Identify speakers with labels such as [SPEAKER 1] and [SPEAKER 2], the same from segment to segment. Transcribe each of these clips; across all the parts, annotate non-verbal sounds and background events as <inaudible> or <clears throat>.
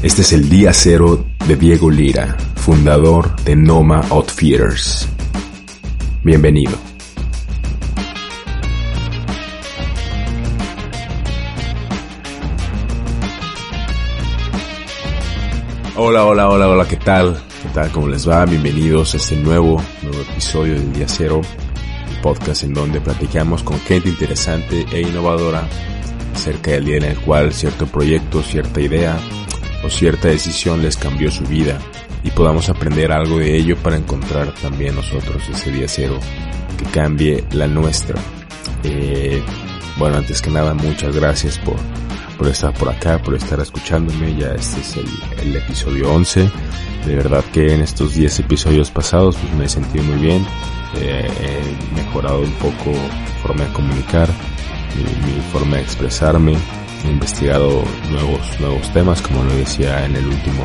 [SPEAKER 1] Este es el día cero de Diego Lira, fundador de Noma Outfitters. Bienvenido. Hola, hola, hola, hola, ¿qué tal? ¿Qué tal? ¿Cómo les va? Bienvenidos a este nuevo, nuevo episodio del Día Cero, el podcast en donde platicamos con gente interesante e innovadora acerca del día en el cual cierto proyecto, cierta idea o cierta decisión les cambió su vida y podamos aprender algo de ello para encontrar también nosotros ese día cero que cambie la nuestra. Eh, bueno, antes que nada, muchas gracias por, por estar por acá, por estar escuchándome. Ya este es el, episodio 11. De verdad que en estos 10 episodios pasados pues me he sentido muy bien. Eh, he mejorado un poco forma de comunicar, mi, mi forma de expresarme, he investigado nuevos, nuevos temas, como lo decía en el último,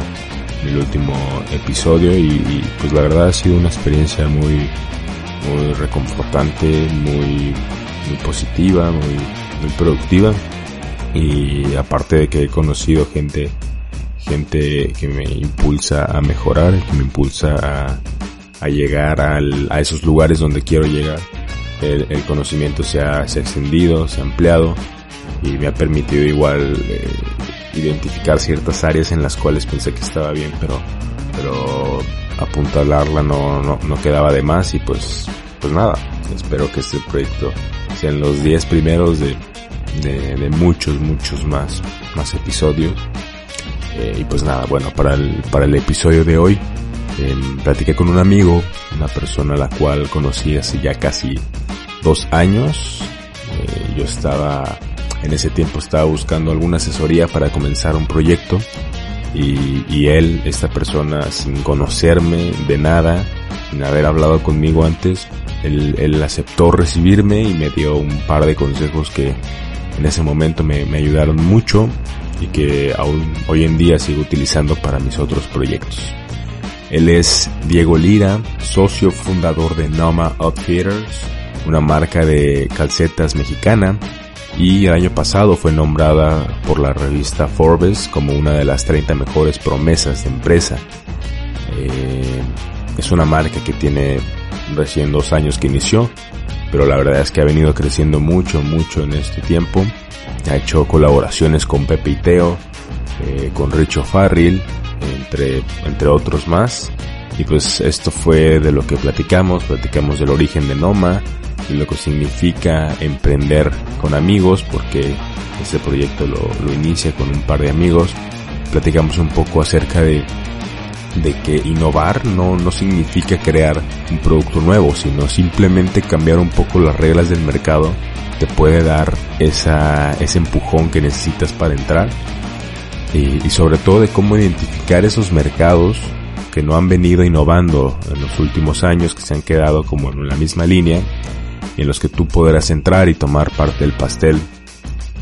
[SPEAKER 1] en el último episodio, y, pues la verdad ha sido una experiencia muy, muy reconfortante, muy, muy positiva, muy, muy productiva, y aparte de que he conocido gente, gente que me impulsa a mejorar, que me impulsa a, a llegar al, a esos lugares donde quiero llegar. El, el conocimiento se ha, se ha extendido, se ha ampliado y me ha permitido igual eh, identificar ciertas áreas en las cuales pensé que estaba bien, pero, pero apuntalarla no, no, no quedaba de más y pues, pues nada, espero que este proyecto sean los 10 primeros de, de, de, muchos, muchos más, más episodios. Eh, y pues nada, bueno, para el, para el episodio de hoy, eh, platiqué con un amigo, una persona la cual conocí hace ya casi dos años. Eh, yo estaba en ese tiempo estaba buscando alguna asesoría para comenzar un proyecto y, él, esta persona, sin conocerme de nada, sin haber hablado conmigo antes, él, aceptó recibirme y me dio un par de consejos que en ese momento me, me ayudaron mucho y que aún hoy en día sigo utilizando para mis otros proyectos. Él es Diego Lira, socio fundador de Noma Outfitters, una marca de calcetas mexicana y el año pasado fue nombrada por la revista Forbes como una de las 30 mejores promesas de empresa. Eh, es una marca que tiene recién dos años que inició, pero la verdad es que ha venido creciendo mucho, mucho en este tiempo. Ha hecho colaboraciones con Pepe y Teo, eh, con Richo Farrell, entre, entre otros más. Y pues esto fue de lo que platicamos, platicamos del origen de Noma, lo que significa emprender con amigos, porque este proyecto lo, lo, inicia con un par de amigos. Platicamos un poco acerca de, de que innovar no, no significa crear un producto nuevo, sino simplemente cambiar un poco las reglas del mercado te puede dar esa, ese empujón que necesitas para entrar. Y, y sobre todo de cómo identificar esos mercados que no han venido innovando en los últimos años, que se han quedado como en la misma línea y en los que tú podrás entrar y tomar parte del pastel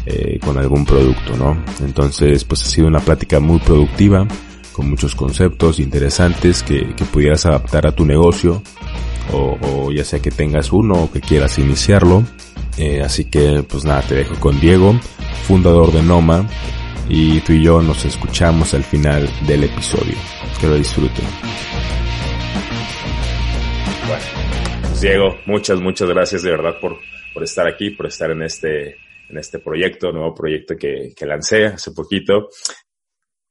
[SPEAKER 1] eh, con algún producto, ¿no? Entonces, pues ha sido una plática muy productiva, con muchos conceptos interesantes que, que pudieras adaptar a tu negocio, o, ya sea que tengas uno o que quieras iniciarlo. Eh, así que, pues nada, te dejo con Diego, fundador de Noma, y tú y yo nos escuchamos al final del episodio. Que lo disfruten. Diego, muchas, muchas gracias de verdad por, por estar aquí, por estar en este, en este proyecto, nuevo proyecto que, que lancé hace poquito.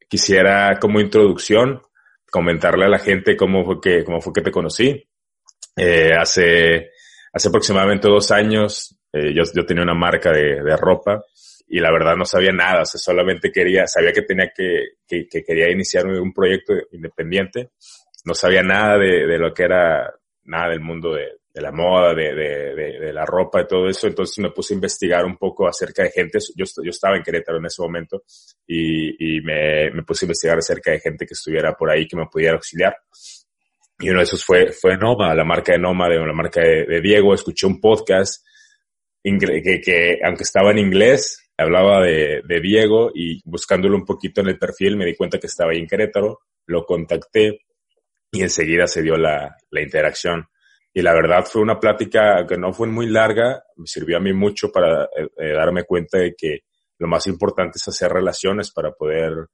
[SPEAKER 1] Quisiera como introducción comentarle a la gente cómo fue que, cómo fue que te conocí. Eh, hace, hace aproximadamente dos años, eh, yo, yo tenía una marca de, ropa y la verdad no sabía nada, o sea, solamente quería, sabía que tenía que, que, que quería iniciar un proyecto independiente, no sabía nada de lo que era, nada del mundo de, de la moda, de, de, de, de, la ropa y todo eso. Entonces me puse a investigar un poco acerca de gente. Yo, estaba en Querétaro en ese momento y, me, puse a investigar acerca de gente que estuviera por ahí que me pudiera auxiliar. Y uno de esos fue, Noma, la marca de Noma, de la marca de, de Diego. Escuché un podcast que, que, aunque estaba en inglés, hablaba de, de Diego y buscándolo un poquito en el perfil me di cuenta que estaba ahí en Querétaro. Lo contacté y enseguida se dio la, la interacción y la verdad fue una plática que no fue muy larga, me sirvió a mí mucho para eh, eh, darme cuenta de que lo más importante es hacer relaciones para poder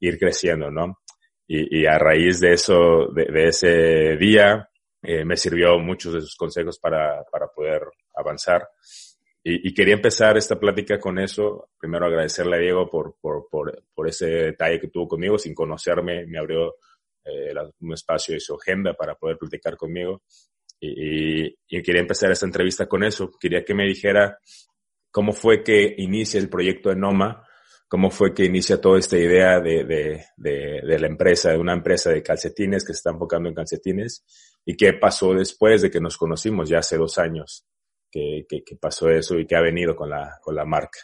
[SPEAKER 2] ir creciendo, ¿no? Y, a raíz de eso, de, ese día, eh, me sirvió muchos de sus consejos para, para poder avanzar. Y, quería empezar esta plática con eso. Primero agradecerle a Diego por, por, por, por ese detalle que tuvo conmigo. Sin conocerme, me abrió eh, un espacio de su agenda para poder platicar conmigo. Y, y, quería empezar esta entrevista con eso. Quería que me dijera cómo fue que inicia el proyecto de Noma, cómo fue que inicia toda esta idea de, de, de, de, la empresa, de una empresa de calcetines que se está enfocando en calcetines, y qué pasó después de que nos conocimos ya hace dos años que, pasó eso y que ha venido con la, con la marca.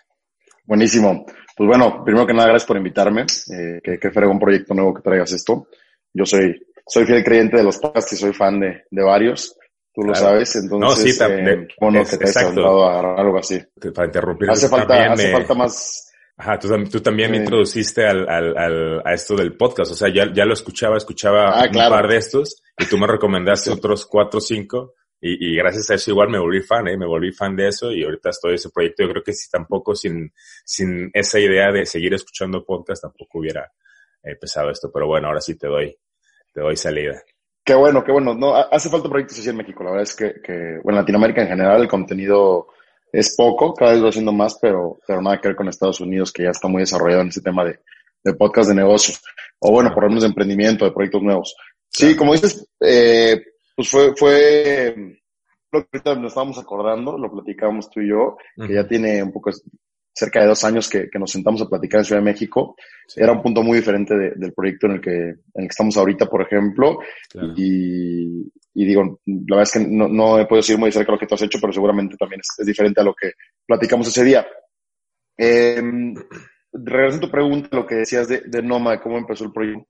[SPEAKER 3] Buenísimo. Pues bueno, primero que nada, gracias por invitarme. Eh, que, que un proyecto nuevo que traigas esto. Yo soy, soy fiel creyente de los podcasts y soy fan de, de varios. Tú lo sabes, entonces,
[SPEAKER 2] no, sí, eh,
[SPEAKER 3] bueno, que te has dado a algo así.
[SPEAKER 2] Para interrumpir.
[SPEAKER 3] Hace falta, hace falta más,
[SPEAKER 2] Ajá, tú, tú también me introduciste al, al, al, a esto del podcast. O sea, ya, ya lo escuchaba, escuchaba ah, un par de estos y tú me recomendaste otros cuatro o cinco y, y, gracias a eso igual me volví fan, ¿eh? me volví fan de eso y ahorita estoy en ese proyecto. Yo creo que si tampoco sin, sin esa idea de seguir escuchando podcast tampoco hubiera empezado esto. Pero bueno, ahora sí te doy, te doy salida.
[SPEAKER 3] Qué bueno, qué bueno. No, hace falta proyectos así en México. La verdad es que, que, bueno, en Latinoamérica en general el contenido es poco, cada vez va haciendo más, pero, pero nada que ver con Estados Unidos, que ya está muy desarrollado en ese tema de, de podcast de negocios. O bueno, por lo menos de emprendimiento, de proyectos nuevos. Sí, como dices, eh, pues fue, fue lo que ahorita nos estábamos acordando, lo platicábamos tú y yo, que ya tiene un poco cerca de dos años que, que, nos sentamos a platicar en Ciudad de México. Era un punto muy diferente del proyecto en el que, en el que estamos ahorita, por ejemplo. Y, y, digo, la verdad es que no, no he podido seguir muy cerca de lo que tú has hecho, pero seguramente también es, diferente a lo que platicamos ese día. Eh, regresando a tu pregunta, lo que decías de, de Noma, de cómo empezó el proyecto.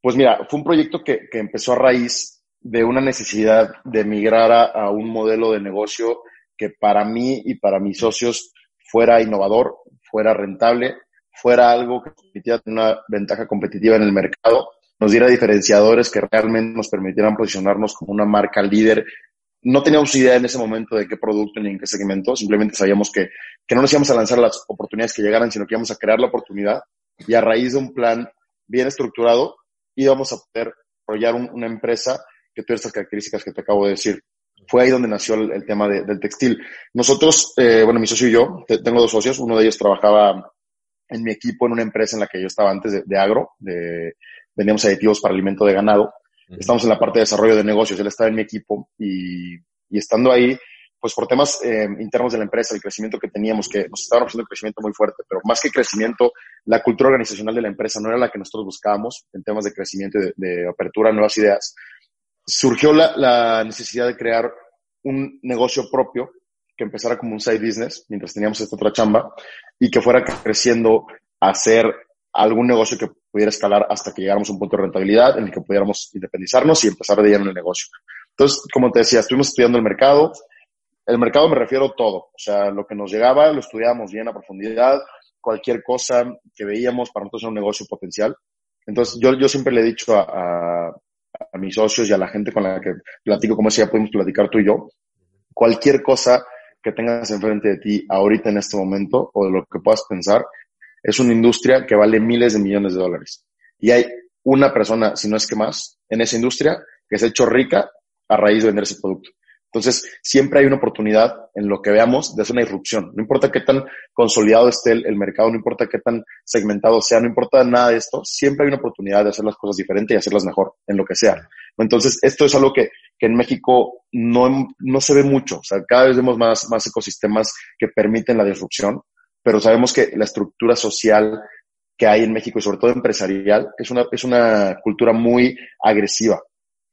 [SPEAKER 3] Pues mira, fue un proyecto que, que empezó a raíz de una necesidad de migrar a, un modelo de negocio que para mí y para mis socios fuera innovador, fuera rentable, fuera algo que permitiera una ventaja competitiva en el mercado, nos diera diferenciadores que realmente nos permitieran posicionarnos como una marca líder. No teníamos idea en ese momento de qué producto ni en qué segmento, simplemente sabíamos que, que no nos íbamos a lanzar las oportunidades que llegaran, sino que íbamos a crear la oportunidad y a raíz de un plan bien estructurado íbamos a poder desarrollar una empresa que tuviera estas características que te acabo de decir. Fue ahí donde nació el, tema del textil. Nosotros, eh, bueno, mi socio y yo, tengo dos socios, uno de ellos trabajaba en mi equipo en una empresa en la que yo estaba antes de, agro, de, vendíamos aditivos para alimento de ganado. Estamos en la parte de desarrollo de negocios, él estaba en mi equipo y, y estando ahí, pues por temas eh, internos de la empresa, el crecimiento que teníamos, que nos estaban ofreciendo un crecimiento muy fuerte, pero más que crecimiento, la cultura organizacional de la empresa no era la que nosotros buscábamos en temas de crecimiento y de, de apertura a nuevas ideas surgió la, la, necesidad de crear un negocio propio que empezara como un side business mientras teníamos esta otra chamba y que fuera creciendo a hacer algún negocio que pudiera escalar hasta que llegáramos a un punto de rentabilidad en el que pudiéramos independizarnos y empezar de lleno en el negocio. Entonces, como te decía, estuvimos estudiando el mercado. El mercado me refiero todo. O sea, lo que nos llegaba lo estudiábamos bien a profundidad. Cualquier cosa que veíamos para nosotros era un negocio potencial. Entonces, yo, yo siempre le he dicho a, a mis socios y a la gente con la que platico, como si ya podemos platicar tú y yo, cualquier cosa que tengas enfrente de ti ahorita en este momento o de lo que puedas pensar, es una industria que vale miles de millones de dólares. Y hay una persona, si no es que más, en esa industria que se ha hecho rica a raíz de vender ese producto. Entonces, siempre hay una oportunidad en lo que veamos de hacer una irrupción. No importa qué tan consolidado esté el, mercado, no importa qué tan segmentado sea, no importa nada de esto, siempre hay una oportunidad de hacer las cosas diferentes y hacerlas mejor en lo que sea. Entonces, esto es algo que, que en México no, no se ve mucho. O sea, cada vez vemos más, más ecosistemas que permiten la disrupción, pero sabemos que la estructura social que hay en México y sobre todo empresarial es una, es una cultura muy agresiva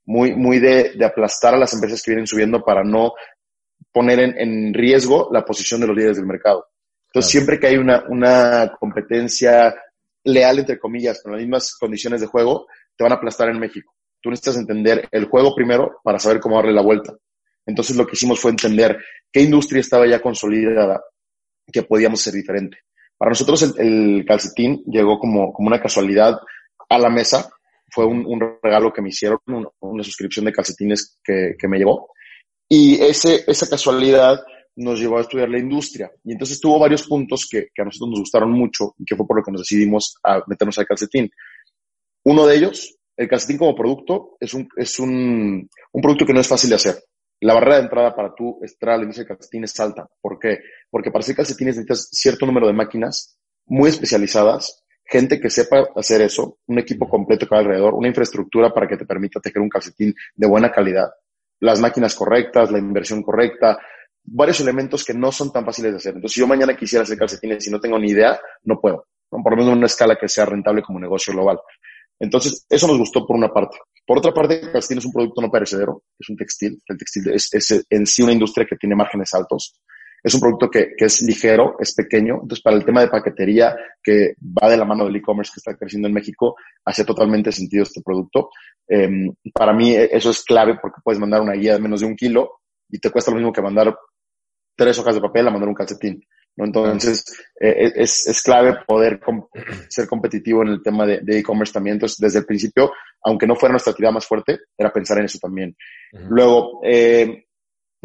[SPEAKER 3] muy, muy de, de, aplastar a las empresas que vienen subiendo para no poner en, en riesgo la posición de los líderes del mercado. Entonces, siempre que hay una, una competencia leal, entre comillas, con las mismas condiciones de juego, te van a aplastar en México. Tú necesitas entender el juego primero para saber cómo darle la vuelta. Entonces, lo que hicimos fue entender qué industria estaba ya consolidada que podíamos ser diferente. Para nosotros el, el calcetín llegó como, como una casualidad a la mesa fue un, un regalo que me hicieron, una, suscripción de calcetines que, que, me llevó. Y ese, esa casualidad nos llevó a estudiar la industria. Y entonces tuvo varios puntos que, que, a nosotros nos gustaron mucho y que fue por lo que nos decidimos a meternos al calcetín. Uno de ellos, el calcetín como producto, es un, es un, un producto que no es fácil de hacer. La barrera de entrada para tú entrar a la industria del calcetín es alta. ¿Por qué? Porque para hacer calcetines necesitas cierto número de máquinas muy especializadas, gente que sepa hacer eso, un equipo completo que va alrededor, una infraestructura para que te permita tejer un calcetín de buena calidad, las máquinas correctas, la inversión correcta, varios elementos que no son tan fáciles de hacer. Entonces, si yo mañana quisiera hacer calcetines y no tengo ni idea, no puedo. Por lo menos en una escala que sea rentable como negocio global. Entonces, eso nos gustó por una parte. Por otra parte, el calcetín es un producto no perecedero, es un textil. El textil es, es en sí una industria que tiene márgenes altos. Es un producto que, que, es ligero, es pequeño. Entonces, para el tema de paquetería, que va de la mano del e-commerce que está creciendo en México, hace totalmente sentido este producto. Eh, para mí, eso es clave porque puedes mandar una guía de menos de un kilo y te cuesta lo mismo que mandar tres hojas de papel a mandar un calcetín. ¿no? Entonces, eh, es, es, clave poder ser competitivo en el tema de e-commerce también. Entonces, desde el principio, aunque no fuera nuestra actividad más fuerte, era pensar en eso también. Luego, eh,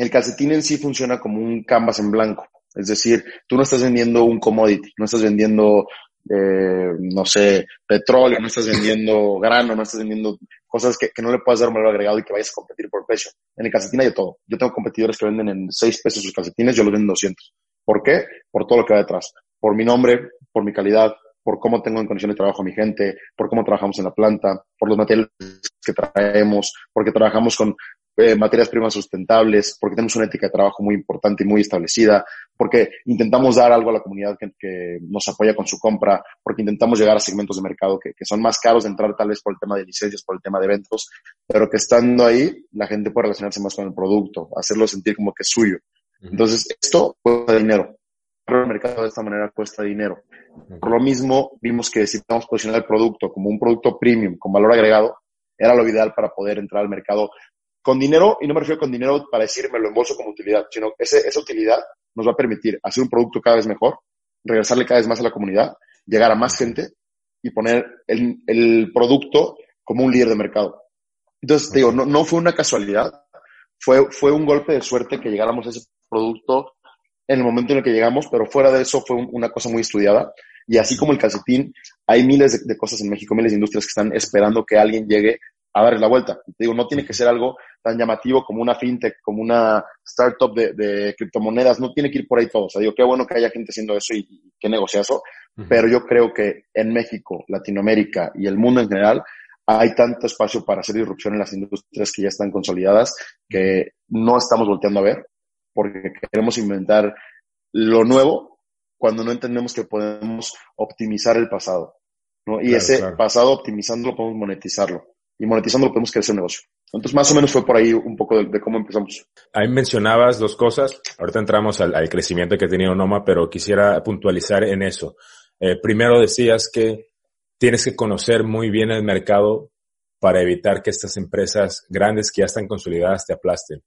[SPEAKER 3] el calcetín en sí funciona como un canvas en blanco. Es decir, tú no estás vendiendo un commodity, no estás vendiendo, eh, no sé, petróleo, no estás vendiendo <laughs> grano, no estás vendiendo cosas que, que no le puedas dar un valor agregado y que vayas a competir por precio. En el calcetín hay todo. Yo tengo competidores que venden en 6 pesos sus calcetines, yo los vendo en 200. ¿Por qué? Por todo lo que va detrás. Por mi nombre, por mi calidad, por cómo tengo en condición de trabajo a mi gente, por cómo trabajamos en la planta, por los materiales que traemos, porque trabajamos con eh, materias primas sustentables, porque tenemos una ética de trabajo muy importante y muy establecida, porque intentamos dar algo a la comunidad que, que nos apoya con su compra, porque intentamos llegar a segmentos de mercado que, que, son más caros de entrar tal vez por el tema de licencias, por el tema de eventos, pero que estando ahí la gente puede relacionarse más con el producto, hacerlo sentir como que es suyo. Entonces, esto cuesta dinero. El mercado de esta manera cuesta dinero. Por lo mismo, vimos que si podemos posicionar el producto como un producto premium, con valor agregado, era lo ideal para poder entrar al mercado con dinero, y no me refiero con dinero para decir me lo embolso como utilidad, sino ese, esa utilidad nos va a permitir hacer un producto cada vez mejor, regresarle cada vez más a la comunidad, llegar a más gente y poner el, el producto como un líder de mercado. Entonces, digo, no, no fue una casualidad, fue, fue un golpe de suerte que llegáramos a ese producto en el momento en el que llegamos, pero fuera de eso fue una cosa muy estudiada. Y así como el calcetín, hay miles de, cosas en México, miles de industrias que están esperando que alguien llegue a darle la vuelta. Te digo, no tiene que ser algo tan llamativo como una fintech, como una startup de, de criptomonedas, no tiene que ir por ahí todo. O sea, digo, qué bueno que haya gente haciendo eso y, y qué negociazo, uh -huh. pero yo creo que en México, Latinoamérica y el mundo en general hay tanto espacio para hacer disrupción en las industrias que ya están consolidadas que no estamos volteando a ver porque queremos inventar lo nuevo cuando no entendemos que podemos optimizar el pasado. ¿no? Y claro, ese claro. pasado optimizándolo podemos monetizarlo y monetizándolo podemos crecer un negocio. Entonces, más o menos fue por ahí un poco de, cómo empezamos.
[SPEAKER 2] Ahí mencionabas dos cosas. Ahorita entramos al, al, crecimiento que ha tenido Noma, pero quisiera puntualizar en eso. Eh, primero decías que tienes que conocer muy bien el mercado para evitar que estas empresas grandes que ya están consolidadas te aplasten.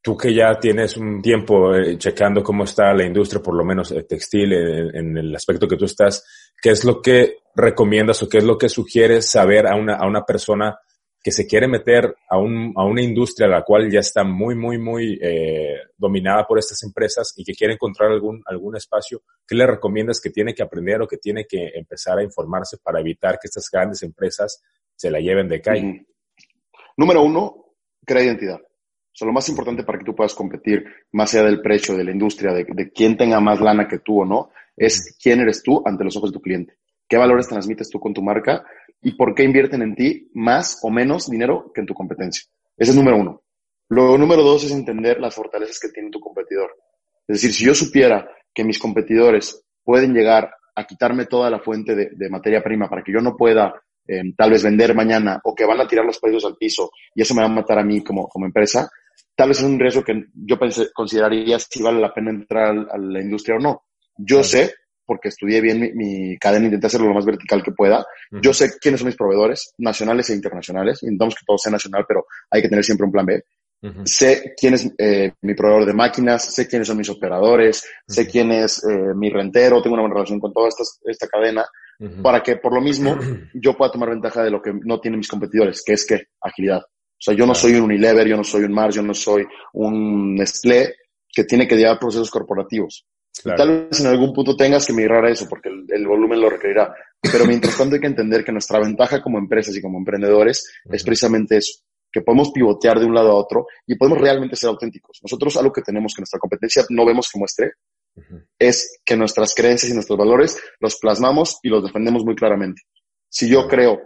[SPEAKER 2] Tú que ya tienes un tiempo eh, checando cómo está la industria, por lo menos eh, textil, en, en, el aspecto que tú estás, ¿qué es lo que recomiendas o qué es lo que sugieres saber a una, a una persona que se quiere meter a, un, a una industria la cual ya está muy, muy, muy eh, dominada por estas empresas y que quiere encontrar algún, algún espacio, ¿qué le recomiendas que tiene que aprender o que tiene que empezar a informarse para evitar que estas grandes empresas se la lleven de calle?
[SPEAKER 3] Número uno, crea identidad. O sea, lo más importante para que tú puedas competir, más allá del precio, de la industria, de, de quién tenga más lana que tú o no, es quién eres tú ante los ojos de tu cliente. ¿Qué valores transmites tú con tu marca? y por qué invierten en ti más o menos dinero que en tu competencia. Ese es número uno. Luego, número dos es entender las fortalezas que tiene tu competidor. Es decir, si yo supiera que mis competidores pueden llegar a quitarme toda la fuente de, de materia prima para que yo no pueda eh, tal vez vender mañana o que van a tirar los precios al piso y eso me va a matar a mí como, como empresa, tal vez es un riesgo que yo pensé, consideraría si vale la pena entrar a la industria o no. Yo sé porque estudié bien mi, mi, cadena, intenté hacerlo lo más vertical que pueda. Uh -huh. Yo sé quiénes son mis proveedores, nacionales e internacionales. Intentamos que todo sea nacional, pero hay que tener siempre un plan B. Uh -huh. Sé quién es eh, mi proveedor de máquinas, sé quiénes son mis operadores, uh -huh. sé quién es eh, mi rentero, tengo una buena relación con toda esta, esta cadena, para que por lo mismo <clears throat> yo pueda tomar ventaja de lo que no tienen mis competidores, que es que agilidad. O sea, yo no soy un Unilever, yo no soy un Mars, yo no soy un Nestlé, que tiene que llevar procesos corporativos. tal vez en algún punto tengas que migrar a eso porque el, volumen lo requerirá. Pero mientras tanto hay que entender que nuestra ventaja como empresas y como emprendedores es precisamente eso, que podemos pivotear de un lado a otro y podemos realmente ser auténticos. Nosotros algo que tenemos que nuestra competencia no vemos que muestre es que nuestras creencias y nuestros valores los plasmamos y los defendemos muy claramente. Si yo creo,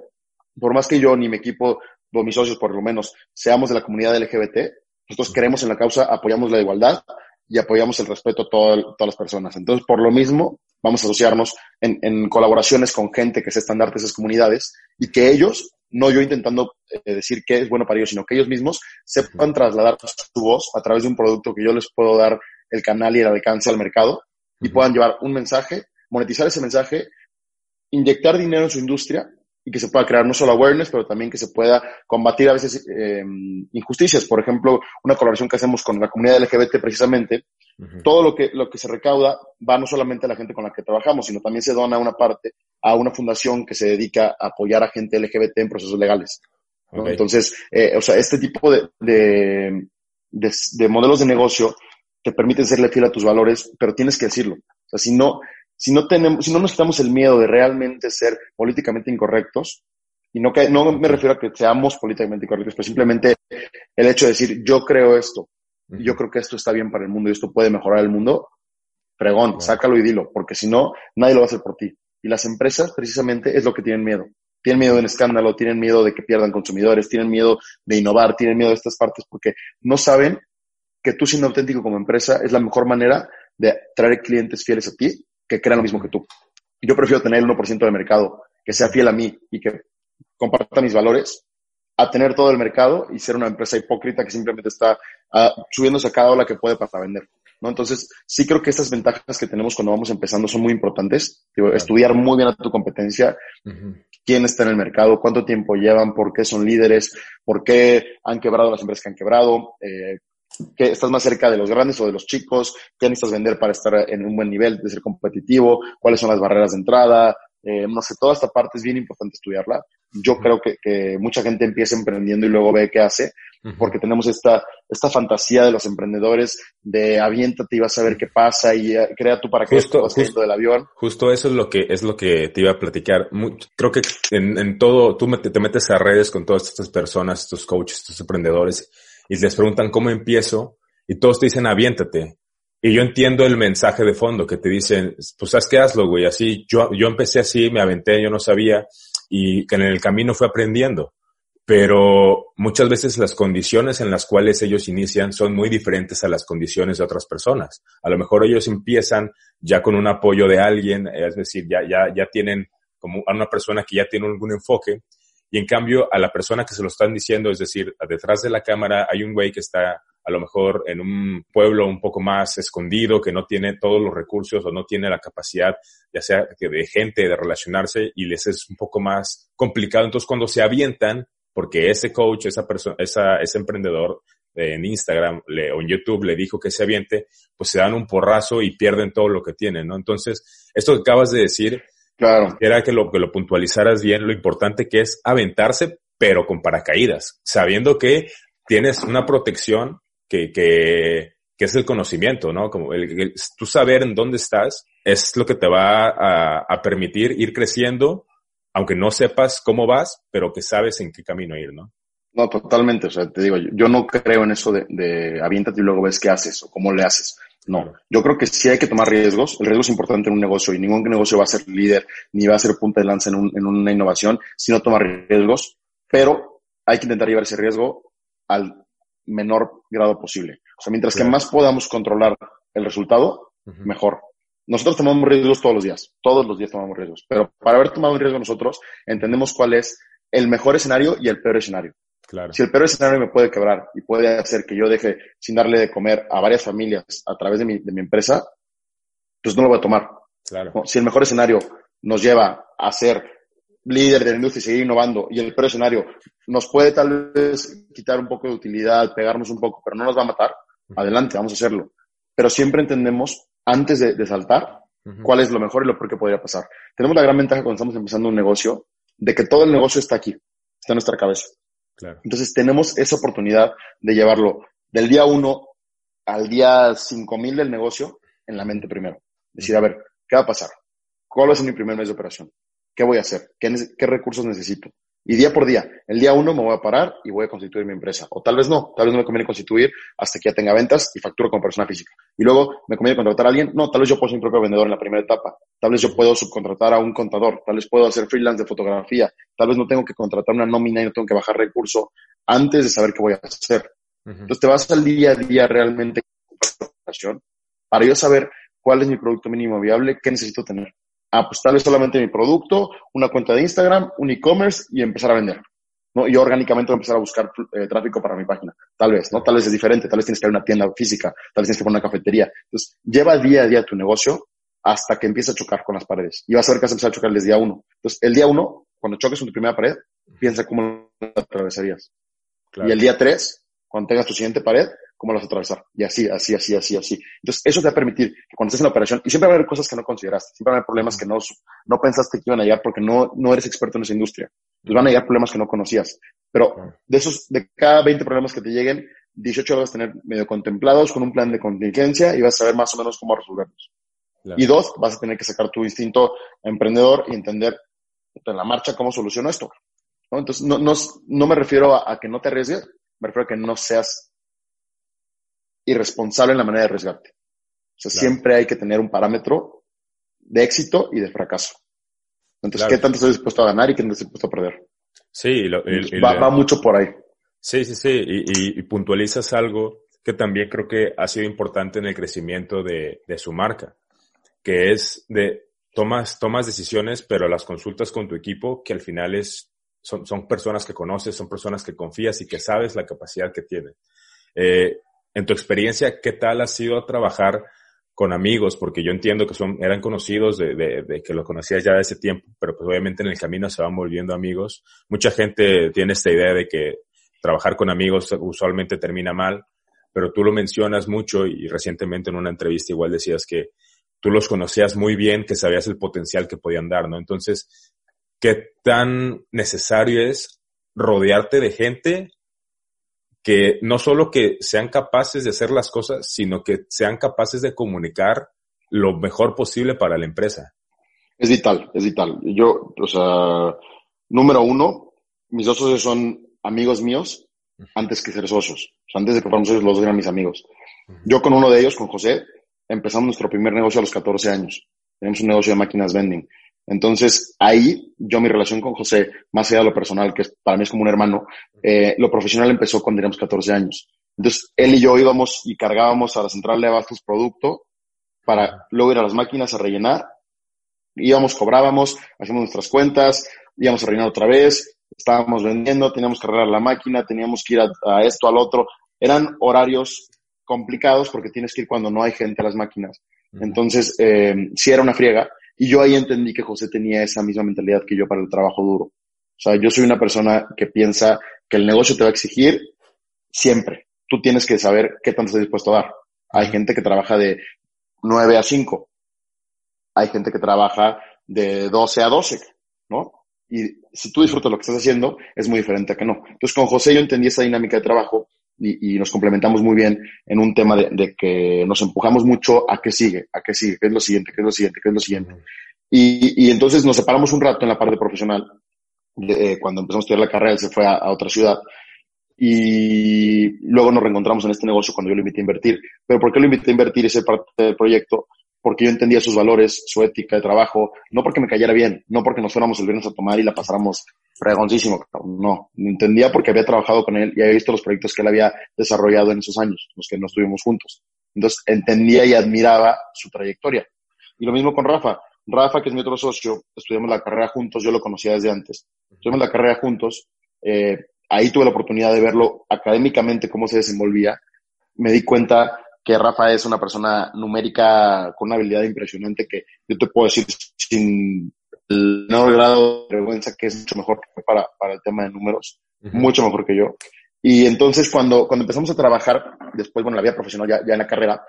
[SPEAKER 3] por más que yo ni mi equipo o mis socios por lo menos seamos de la comunidad LGBT, nosotros creemos en la causa, apoyamos la igualdad y apoyamos el respeto a todas las personas. Entonces, por lo mismo, vamos a asociarnos en, colaboraciones con gente que es estandarte de esas comunidades y que ellos, no yo intentando eh, decir que es bueno para ellos, sino que ellos mismos sepan trasladar su voz a través de un producto que yo les puedo dar el canal y el alcance al mercado y puedan llevar un mensaje, monetizar ese mensaje, inyectar dinero en su industria y que se pueda crear no solo awareness, pero también que se pueda combatir a veces eh, injusticias. Por ejemplo, una colaboración que hacemos con la comunidad LGBT precisamente, todo lo que, lo que se recauda va no solamente a la gente con la que trabajamos, sino también se dona una parte a una fundación que se dedica a apoyar a gente LGBT en procesos legales. Entonces, eh, o sea, este tipo de, de, de, modelos de negocio te permiten serle fiel a tus valores, pero tienes que decirlo. O sea, si no, si no tenemos, si no nos quitamos el miedo de realmente ser políticamente incorrectos, y no que, no me refiero a que seamos políticamente incorrectos, pero simplemente el hecho de decir, yo creo esto, y yo creo que esto está bien para el mundo y esto puede mejorar el mundo, pregón, sácalo y dilo, porque si no, nadie lo va a hacer por ti. Y las empresas, precisamente, es lo que tienen miedo. Tienen miedo del escándalo, tienen miedo de que pierdan consumidores, tienen miedo de innovar, tienen miedo de estas partes, porque no saben que tú siendo auténtico como empresa es la mejor manera de traer clientes fieles a ti que crean lo mismo que tú. Yo prefiero tener el 1% del mercado que sea fiel a mí y que comparta mis valores a tener todo el mercado y ser una empresa hipócrita que simplemente está uh, subiéndose a cada ola que puede para vender. ¿no? Entonces, sí creo que estas ventajas que tenemos cuando vamos empezando son muy importantes. Estudiar muy bien a tu competencia, quién está en el mercado, cuánto tiempo llevan, por qué son líderes, por qué han quebrado las empresas que han quebrado, eh, que estás más cerca de los grandes o de los chicos, qué necesitas vender para estar en un buen nivel, de ser competitivo, cuáles son las barreras de entrada, eh, no sé, toda esta parte es bien importante estudiarla. Yo creo que, que, mucha gente empieza emprendiendo y luego ve qué hace, porque tenemos esta, esta fantasía de los emprendedores de aviéntate y vas a ver qué pasa y eh, crea tú para que
[SPEAKER 2] justo, justo del avión. Justo eso es lo que es lo que te iba a platicar. creo que en, en todo, tú te metes a redes con todas estas personas, estos coaches, estos emprendedores, y les preguntan cómo empiezo y todos te dicen aviéntate. Y yo entiendo el mensaje de fondo que te dicen, pues sabes qué hazlo, güey, así, yo, yo empecé así, me aventé, yo no sabía y que en el camino fue aprendiendo. Pero muchas veces las condiciones en las cuales ellos inician son muy diferentes a las condiciones de otras personas. A lo mejor ellos empiezan ya con un apoyo de alguien, es decir, ya, ya, ya tienen como a una persona que ya tiene algún enfoque y en cambio, a la persona que se lo están diciendo, es decir, detrás de la cámara hay un güey que está a lo mejor en un pueblo un poco más escondido, que no tiene todos los recursos o no tiene la capacidad, ya sea de gente, de relacionarse y les es un poco más complicado. Entonces, cuando se avientan, porque ese coach, esa persona, esa, ese emprendedor en Instagram o en YouTube le dijo que se aviente, pues se dan un porrazo y pierden todo lo que tienen, ¿no? Entonces, esto que acabas de decir Claro. Era que lo, que lo puntualizaras bien, lo importante que es aventarse, pero con paracaídas, sabiendo que tienes una protección que, que, que es el conocimiento, ¿no? Como el, tú saber en dónde estás es lo que te va a, a, permitir ir creciendo, aunque no sepas cómo vas, pero que sabes en qué camino ir, ¿no?
[SPEAKER 3] No, totalmente. O sea, te digo, yo, no creo en eso de, de aviéntate y luego ves qué haces o cómo le haces. No, yo creo que sí hay que tomar riesgos. El riesgo es importante en un negocio y ningún negocio va a ser líder ni va a ser punta de lanza en, un, en una innovación si no toma riesgos, pero hay que intentar llevar ese riesgo al menor grado posible. O sea, mientras que más podamos controlar el resultado, mejor. Nosotros tomamos riesgos todos los días, todos los días tomamos riesgos, pero para haber tomado un riesgo nosotros, entendemos cuál es el mejor escenario y el peor escenario. Si el peor escenario me puede quebrar y puede hacer que yo deje sin darle de comer a varias familias a través de mi, de mi empresa, pues no lo voy a tomar. Claro. Si el mejor escenario nos lleva a ser líder de la industria y seguir innovando y el peor escenario nos puede tal vez quitar un poco de utilidad, pegarnos un poco, pero no nos va a matar, adelante, vamos a hacerlo. Pero siempre entendemos, antes de, saltar, cuál es lo mejor y lo peor que podría pasar. Tenemos la gran ventaja cuando estamos empezando un negocio de que todo el negocio está aquí, está en nuestra cabeza. Entonces tenemos esa oportunidad de llevarlo del día uno al día 5000 del negocio en la mente primero. Decir, a ver, ¿qué va a pasar? ¿Cuál va a ser mi primer mes de operación? ¿Qué voy a hacer? ¿Qué, qué recursos necesito? Y día por día, el día uno me voy a parar y voy a constituir mi empresa. O tal vez no, tal vez no me conviene constituir hasta que ya tenga ventas y facturo como persona física. Y luego, ¿me conviene contratar a alguien? No, tal vez yo puedo ser mi propio vendedor en la primera etapa. Tal vez yo puedo subcontratar a un contador. Tal vez puedo hacer freelance de fotografía. Tal vez no tengo que contratar una nómina y no tengo que bajar recurso antes de saber qué voy a hacer. Entonces te vas al día a día realmente para yo saber cuál es mi producto mínimo viable, qué necesito tener ah, pues tal vez solamente mi producto, una cuenta de Instagram, un e-commerce y empezar a vender. ¿no? Y orgánicamente empezar a buscar eh, tráfico para mi página. Tal vez, ¿no? Tal vez es diferente, tal vez tienes que abrir una tienda física, tal vez tienes que poner una cafetería. Entonces, lleva día a día tu negocio hasta que empiece a chocar con las paredes. Y vas a ver que vas a empezar a chocar desde día uno. Entonces, el día uno, cuando choques con tu primera pared, piensa cómo la atravesarías. Y el día tres, cuando tengas tu siguiente pared, cómo lo vas a atravesar. Y así, así, así, así, así. Entonces, eso te va a permitir que cuando estés en la operación, y siempre va a haber cosas que no consideraste, siempre va a haber problemas que no, no pensaste que iban a llegar porque no, no eres experto en esa industria. Pues van a llegar problemas que no conocías. Pero de esos, de cada 20 problemas que te lleguen, 18 vas a tener medio contemplados con un plan de contingencia y vas a saber más o menos cómo resolverlos. Y dos, vas a tener que sacar tu instinto emprendedor y entender en la marcha cómo soluciono esto. Entonces, no, no, no me refiero a, a, que no te arriesgues, me refiero a que no seas irresponsable en la manera de arriesgarte. O sea, siempre hay que tener un parámetro de éxito y de fracaso. Entonces, ¿qué tanto estoy dispuesto a ganar y qué tanto estoy dispuesto a perder?
[SPEAKER 2] Sí,
[SPEAKER 3] va, mucho por ahí.
[SPEAKER 2] Sí, sí, sí. Y, puntualizas algo que también creo que ha sido importante en el crecimiento de, de su marca, que es de tomas, tomas decisiones, pero las consultas con tu equipo, que al final es, son, son personas que conoces, son personas que confías y que sabes la capacidad que tienen. Eh, en tu experiencia, ¿qué tal ha sido trabajar con amigos? Porque yo entiendo que son, eran conocidos de, de, que los conocías ya de ese tiempo, pero pues obviamente en el camino se van volviendo amigos. Mucha gente tiene esta idea de que trabajar con amigos usualmente termina mal, pero tú lo mencionas mucho y recientemente en una entrevista igual decías que tú los conocías muy bien, que sabías el potencial que podían dar, ¿no? Entonces, ¿qué tan necesario es rodearte de gente que no solo que sean capaces de hacer las cosas, sino que sean capaces de comunicar lo mejor posible para la empresa.
[SPEAKER 3] Es vital, es vital. Yo, o sea, número uno, mis dos socios son amigos míos antes que ser socios. O sea, antes de que fuéramos socios, los dos eran mis amigos. Yo con uno de ellos, con José, empezamos nuestro primer negocio a los 14 años. Tenemos un negocio de máquinas vending. Entonces, ahí yo mi relación con José, más allá de lo personal, que para mí es como un hermano, eh, lo profesional empezó cuando teníamos 14 años. Entonces, él y yo íbamos y cargábamos a la central de abastos producto para luego ir a las máquinas a rellenar. Íbamos, cobrábamos, hacíamos nuestras cuentas, íbamos a rellenar otra vez, estábamos vendiendo, teníamos que arreglar la máquina, teníamos que ir a, esto, al otro. Eran horarios complicados porque tienes que ir cuando no hay gente a las máquinas. Entonces, eh, sí era una friega y yo ahí entendí que José tenía esa misma mentalidad que yo para el trabajo duro. O sea, yo soy una persona que piensa que el negocio te va a exigir siempre. Tú tienes que saber qué tanto estás dispuesto a dar. Hay gente que trabaja de 9 a 5. Hay gente que trabaja de 12 a 12, ¿no? Y si tú disfrutas lo que estás haciendo, es muy diferente a que no. Entonces, con José yo entendí esa dinámica de trabajo y, nos complementamos muy bien en un tema de, que nos empujamos mucho a qué sigue, a qué sigue, qué es lo siguiente, qué es lo siguiente, qué es lo siguiente. Y, y entonces nos separamos un rato en la parte profesional. De, eh, cuando empezamos a estudiar la carrera, él se fue a, otra ciudad. Y luego nos reencontramos en este negocio cuando yo lo invité a invertir. Pero ¿por qué lo invité a invertir ese parte del proyecto? Porque yo entendía sus valores, su ética de trabajo, no porque me cayera bien, no porque nos fuéramos el viernes a tomar y la pasáramos fregoncísimo. No, entendía porque había trabajado con él y había visto los proyectos que él había desarrollado en esos años, los que no estuvimos juntos. Entonces entendía y admiraba su trayectoria. Y lo mismo con Rafa. Rafa, que es mi otro socio, estudiamos la carrera juntos, yo lo conocía desde antes. Estudiamos la carrera juntos, eh, ahí tuve la oportunidad de verlo académicamente cómo se desenvolvía. Me di cuenta que Rafa es una persona numérica con una habilidad impresionante que yo te puedo decir sin el no grado de vergüenza que es mucho mejor para, para el tema de números, mucho mejor que yo. Y entonces cuando, cuando empezamos a trabajar, después, bueno, la vida profesional ya, ya en la carrera,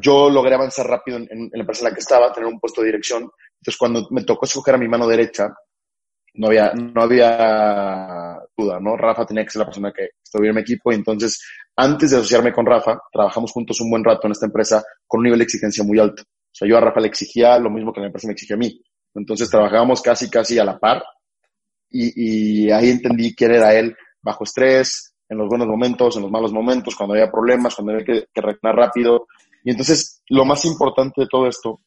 [SPEAKER 3] yo logré avanzar rápido en, la empresa en la que estaba, tener un puesto de dirección. Entonces cuando me tocó escoger a mi mano derecha, no había, no había duda, ¿no? Rafa tenía que ser la persona que estuviera en mi equipo y entonces, antes de asociarme con Rafa, trabajamos juntos un buen rato en esta empresa con un nivel de exigencia muy alto. O sea, yo a Rafa le exigía lo mismo que la empresa me exigía a mí. Entonces trabajábamos casi, casi a la par y, y ahí entendí quién era él bajo estrés, en los buenos momentos, en los malos momentos, cuando había problemas, cuando había que, que reaccionar rápido. Y entonces, lo más importante de todo esto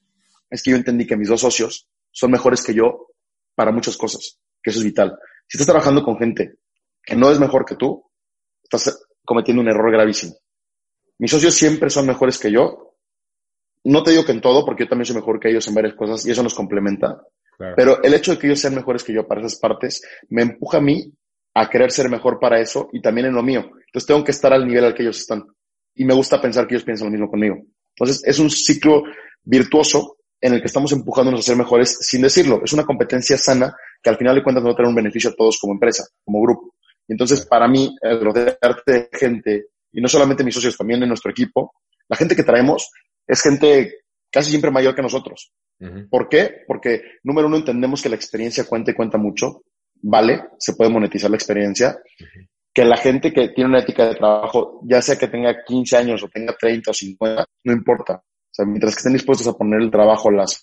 [SPEAKER 3] es que yo entendí que mis dos socios son mejores que yo para muchas cosas, que eso es vital. Si estás trabajando con gente que no es mejor que tú, estás cometiendo un error gravísimo. Mis socios siempre son mejores que yo. No te digo que en todo, porque yo también soy mejor que ellos en varias cosas y eso nos complementa. Pero el hecho de que ellos sean mejores que yo para esas partes me empuja a mí a querer ser mejor para eso y también en lo mío. Entonces tengo que estar al nivel al que ellos están. Y me gusta pensar que ellos piensan lo mismo conmigo. Entonces es un ciclo virtuoso en el que estamos empujándonos a ser mejores sin decirlo. Es una competencia sana que al final de cuentas nos va a tener un beneficio a todos como empresa, como grupo. Y entonces, para mí, el rodearte de gente, y no solamente mis socios, también en nuestro equipo, la gente que traemos es gente casi siempre mayor que nosotros. ¿Por qué? Porque, número uno, entendemos que la experiencia cuenta y cuenta mucho. Vale, se puede monetizar la experiencia. Que la gente que tiene una ética de trabajo, ya sea que tenga 15 años o tenga 30 o 50, no importa mientras que estén dispuestos a poner el trabajo, las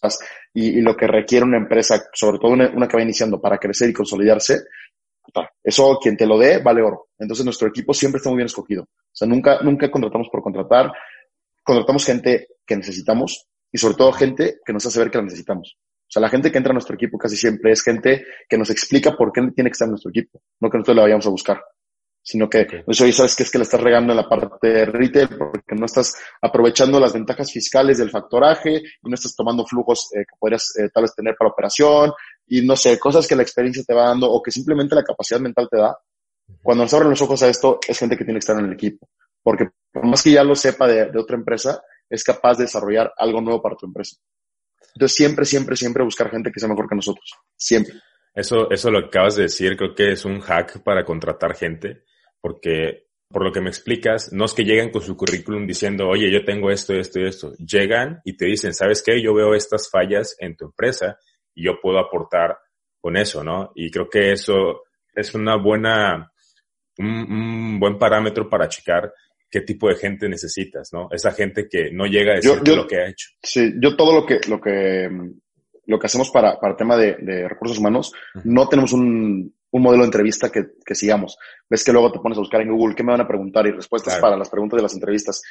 [SPEAKER 3] y, lo que requiere una empresa, sobre todo una, que va iniciando para crecer y consolidarse, eso quien te lo dé vale oro. Entonces nuestro equipo siempre está muy bien escogido. O sea, nunca, nunca contratamos por contratar, contratamos gente que necesitamos y sobre todo gente que nos hace ver que la necesitamos. O sea, la gente que entra a nuestro equipo casi siempre es gente que nos explica por qué tiene que estar en nuestro equipo, no que nosotros la vayamos a buscar sino que okay. eso sabes que es que le estás regando en la parte de retail porque no estás aprovechando las ventajas fiscales del factoraje y no estás tomando flujos eh, que podrías eh, tal vez tener para operación y no sé, cosas que la experiencia te va dando o que simplemente la capacidad mental te da. Cuando nos abren los ojos a esto, es gente que tiene que estar en el equipo. Porque por más que ya lo sepa de, de otra empresa, es capaz de desarrollar algo nuevo para tu empresa. Entonces siempre, siempre, siempre buscar gente que sea mejor que nosotros. Siempre.
[SPEAKER 2] Eso, eso lo acabas de decir, creo que es un hack para contratar gente porque por lo que me explicas, no es que lleguen con su currículum diciendo, oye, yo tengo esto, esto y esto. Llegan y te dicen, ¿sabes qué? Yo veo estas fallas en tu empresa y yo puedo aportar con eso, ¿no? Y creo que eso es una buena, un, un buen parámetro para checar qué tipo de gente necesitas, ¿no? Esa gente que no llega a decir lo que ha hecho.
[SPEAKER 3] Sí, yo todo lo que, lo que, lo que hacemos para, para el tema de, de recursos humanos, no tenemos un, un modelo de entrevista que, que, sigamos. Ves que luego te pones a buscar en Google qué me van a preguntar y respuestas para las preguntas de las entrevistas.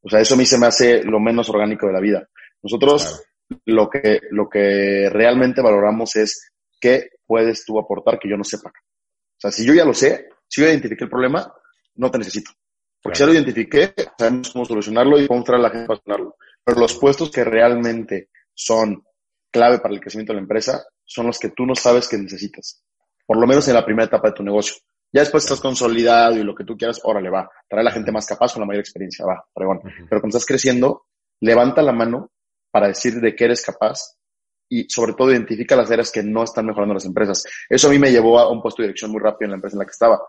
[SPEAKER 3] O sea, eso a mí se me hace lo menos orgánico de la vida. Nosotros lo, que, lo que realmente valoramos es qué puedes tú aportar que yo no sepa. O sea, si yo ya lo sé, si yo identifiqué el problema, no te necesito. Porque si ya lo identifiqué, sabemos cómo solucionarlo y cómo traer a la gente para solucionarlo. Pero los puestos que realmente son clave para el crecimiento de la empresa son los que tú no sabes que necesitas por lo menos en la primera etapa de tu negocio. Ya después estás consolidado y lo que tú quieras, órale, va. Trae a la gente más capaz con la mayor experiencia, va, Pero cuando estás creciendo, levanta la mano para decir de qué eres capaz y sobre todo identifica las áreas que no están mejorando las empresas. Eso a mí me llevó a un puesto de dirección muy rápido en la empresa en la que estaba.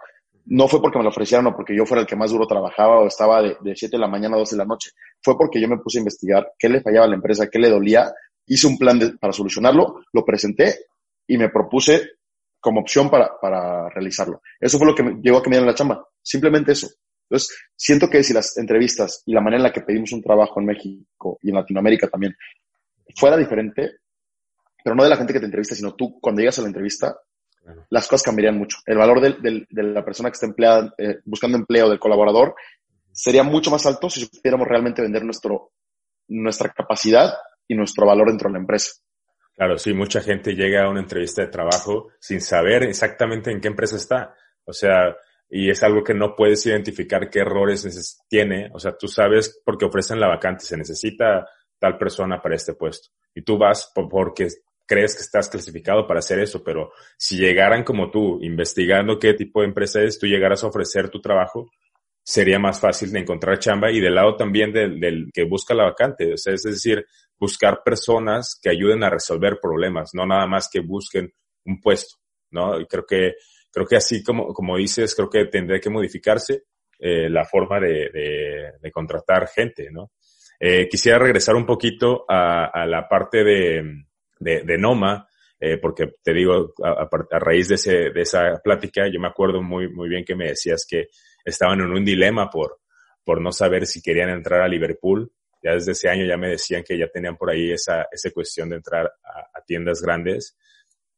[SPEAKER 3] No fue porque me lo ofrecieron o porque yo fuera el que más duro trabajaba o estaba de, de 7 de la mañana a 12 de la noche. Fue porque yo me puse a investigar qué le fallaba a la empresa, qué le dolía, hice un plan para solucionarlo, lo presenté y me propuse como opción para, para realizarlo. Eso fue lo que me llevó a que me dieran la chamba. Simplemente eso. Entonces, siento que si las entrevistas y la manera en la que pedimos un trabajo en México y en Latinoamérica también fuera diferente, pero no de la gente que te entrevista, sino tú cuando llegas a la entrevista, las cosas cambiarían mucho. El valor del, del, de la persona que está empleada, eh, buscando empleo, del colaborador, sería mucho más alto si supiéramos realmente vender nuestro, nuestra capacidad y nuestro valor dentro de la empresa.
[SPEAKER 2] Claro, sí, mucha gente llega a una entrevista de trabajo sin saber exactamente en qué empresa está. O sea, y es algo que no puedes identificar qué errores tiene. O sea, tú sabes porque ofrecen la vacante, se necesita tal persona para este puesto. Y tú vas porque crees que estás clasificado para hacer eso, pero si llegaran como tú, investigando qué tipo de empresa es, tú llegaras a ofrecer tu trabajo, sería más fácil de encontrar chamba y del lado también del, del que busca la vacante. O sea, es decir, buscar personas que ayuden a resolver problemas, no nada más que busquen un puesto, ¿no? Y creo que, creo que así como, como dices, creo que tendría que modificarse eh, la forma de, de, de, contratar gente, ¿no? Eh, quisiera regresar un poquito a, a la parte de, de, Noma. eh, porque te digo, a, a, raíz de, ese, de esa plática, yo me acuerdo muy, muy bien que me decías que estaban en un dilema por, por no saber si querían entrar a Liverpool. Ya desde ese año ya me decían que ya tenían por ahí esa, esa cuestión de entrar a, a tiendas grandes.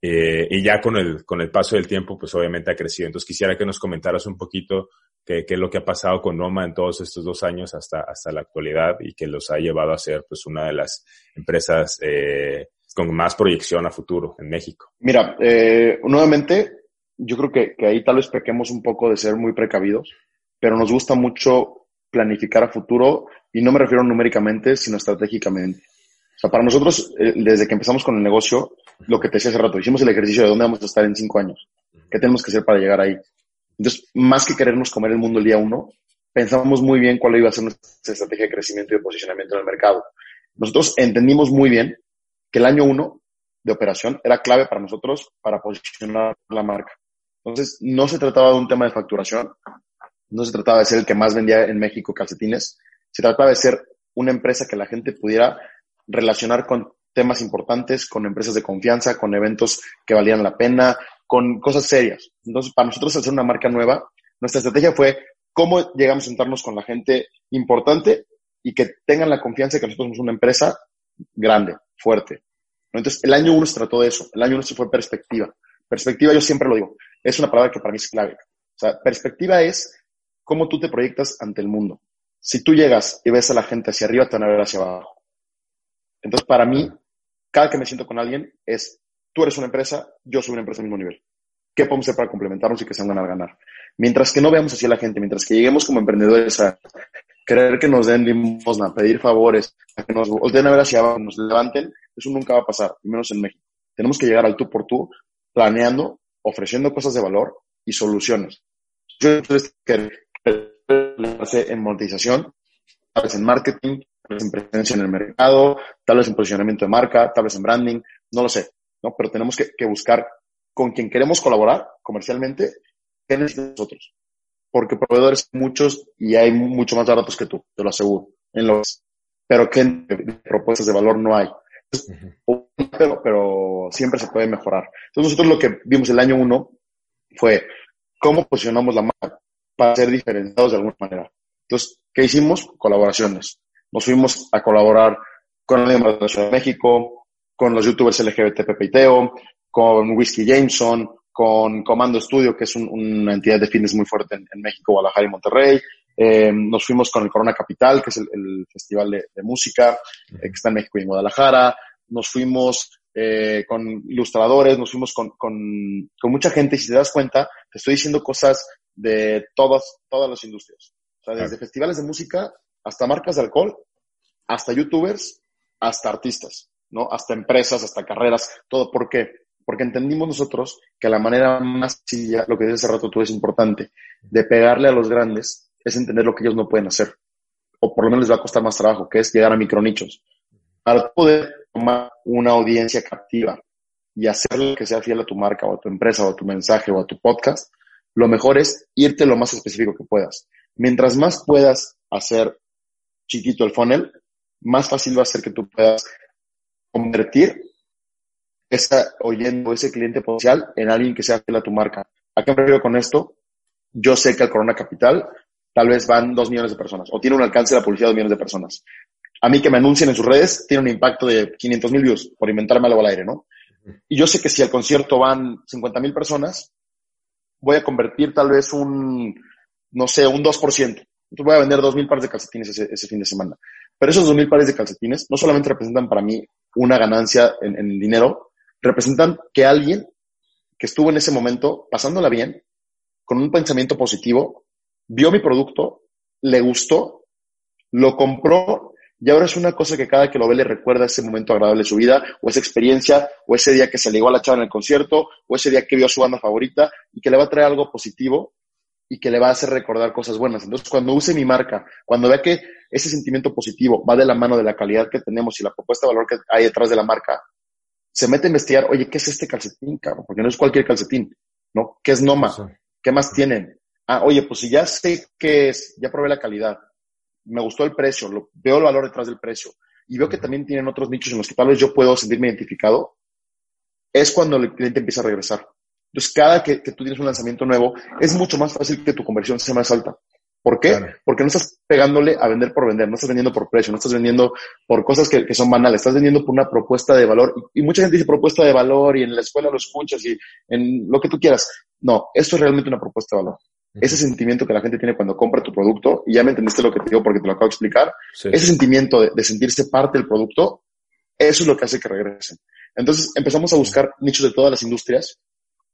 [SPEAKER 2] Eh, y ya con el, con el paso del tiempo, pues obviamente ha crecido. Entonces quisiera que nos comentaras un poquito qué, qué es lo que ha pasado con Noma en todos estos dos años hasta, hasta la actualidad y que los ha llevado a ser pues una de las empresas eh, con más proyección a futuro en México.
[SPEAKER 3] Mira, eh, nuevamente, yo creo que, que ahí tal vez pequemos un poco de ser muy precavidos, pero nos gusta mucho planificar a futuro y no me refiero numéricamente, sino estratégicamente. O sea, para nosotros, eh, desde que empezamos con el negocio, lo que te decía hace rato, hicimos el ejercicio de dónde vamos a estar en cinco años, qué tenemos que hacer para llegar ahí. Entonces, más que querernos comer el mundo el día uno, pensamos muy bien cuál iba a ser nuestra estrategia de crecimiento y de posicionamiento en el mercado. Nosotros entendimos muy bien que el año uno de operación era clave para nosotros para posicionar la marca. Entonces, no se trataba de un tema de facturación, no se trataba de ser el que más vendía en México calcetines, se trataba de ser una empresa que la gente pudiera relacionar con temas importantes, con empresas de confianza, con eventos que valían la pena, con cosas serias. Entonces, para nosotros, ser una marca nueva, nuestra estrategia fue cómo llegamos a sentarnos con la gente importante y que tengan la confianza de que nosotros somos una empresa grande, fuerte. Entonces, el año uno se trató de eso. El año uno se fue perspectiva. Perspectiva, yo siempre lo digo, es una palabra que para mí es clave. O sea, perspectiva es cómo tú te proyectas ante el mundo. Si tú llegas y ves a la gente hacia arriba, te van a ver hacia abajo. Entonces, para mí, cada que me siento con alguien es, tú eres una empresa, yo soy una empresa al mismo nivel. ¿Qué podemos hacer para complementarnos y que se van a ganar? Mientras que no veamos así a la gente, mientras que lleguemos como emprendedores a querer que nos den limosna, pedir favores, a que nos volteen a ver hacia abajo, nos levanten, eso nunca va a pasar, menos en México. Tenemos que llegar al tú por tú, planeando, ofreciendo cosas de valor y soluciones. Yo que en monetización, tal vez en marketing, tal vez en presencia en el mercado, tal vez en posicionamiento de marca, tal vez en branding, no lo sé, ¿no? Pero tenemos que, que buscar con quien queremos colaborar comercialmente, ¿qué nosotros? Porque proveedores muchos y hay mucho más baratos que tú, te lo aseguro, en los, pero que propuestas de valor no hay. pero, pero siempre se puede mejorar. Entonces nosotros lo que vimos el año uno fue cómo posicionamos la marca para ser diferenciados de alguna manera. Entonces, ¿qué hicimos? Colaboraciones. Nos fuimos a colaborar con la de Ciudad de México, con los youtubers LGBT Pepe y Teo, con Whiskey Jameson, con Comando Studio, que es una entidad de fitness muy fuerte en, México, Guadalajara y Monterrey. Eh, nos fuimos con el Corona Capital, que es el, festival de, música eh, que está en México y en Guadalajara. Nos fuimos eh, con ilustradores, nos fuimos con, con, con, mucha gente. Y si te das cuenta, te estoy diciendo cosas de todas, todas las industrias. O sea, desde festivales de música hasta marcas de alcohol, hasta youtubers, hasta artistas, ¿no? Hasta empresas, hasta carreras, todo. ¿Por qué? Porque entendimos nosotros que la manera más sencilla, lo que dices hace rato tú es importante, de pegarle a los grandes es entender lo que ellos no pueden hacer. O por lo menos les va a costar más trabajo, que es llegar a micronichos. Para poder tomar una audiencia captiva y hacerle que sea fiel a tu marca o a tu empresa o a tu mensaje o a tu podcast, lo mejor es irte lo más específico que puedas. Mientras más puedas hacer chiquito el funnel, más fácil va a ser que tú puedas convertir esa oyendo ese cliente potencial en alguien que sea fiel a tu marca. ¿A qué me refiero con esto? Yo sé que al Corona Capital tal vez van dos millones de personas o tiene un alcance de la publicidad de dos millones de personas. A mí que me anuncien en sus redes tiene un impacto de 500 mil views por inventarme algo al aire, ¿no? Y yo sé que si al concierto van 50 mil personas, voy a convertir tal vez un, no sé, un 2%. Entonces voy a vender 2.000 pares de calcetines ese, fin de semana. Pero esos 2.000 pares de calcetines no solamente representan para mí una ganancia en, en dinero, representan que alguien que estuvo en ese momento pasándola bien, con un pensamiento positivo, vio mi producto, le gustó, lo compró y ahora es una cosa que cada que lo ve le recuerda ese momento agradable de su vida, o esa experiencia, o ese día que se ligó a la chava en el concierto, o ese día que vio a su banda favorita, y que le va a traer algo positivo y que le va a hacer recordar cosas buenas. Entonces, cuando use mi marca, cuando vea que ese sentimiento positivo va de la mano de la calidad que tenemos y la propuesta de valor que hay detrás de la marca, se mete a investigar, oye, ¿qué es este calcetín, cabrón? Porque no es cualquier calcetín, ¿no? ¿Qué es Noma? ¿Qué más tienen? Ah, oye, pues si ya sé qué es, ya probé la calidad, me gustó el precio, lo, veo el valor detrás del precio y veo que también tienen otros nichos en los que tal vez yo puedo sentirme identificado, es cuando el cliente empieza a regresar. Entonces, cada que, tú tienes un lanzamiento nuevo, es mucho más fácil que tu conversión sea más alta. ¿Por qué? Porque no estás pegándole a vender por vender, no estás vendiendo por precio, no estás vendiendo por cosas que, son banales, estás vendiendo por una propuesta de valor. Y, mucha gente dice propuesta de valor y en la escuela lo escuchas y en lo que tú quieras. No, esto es realmente una propuesta de valor. Ese sentimiento que la gente tiene cuando compra tu producto, y ya me entendiste lo que te digo porque te lo acabo de explicar, ese sentimiento de, sentirse parte del producto, eso es lo que hace que regresen. Entonces empezamos a buscar nichos de todas las industrias.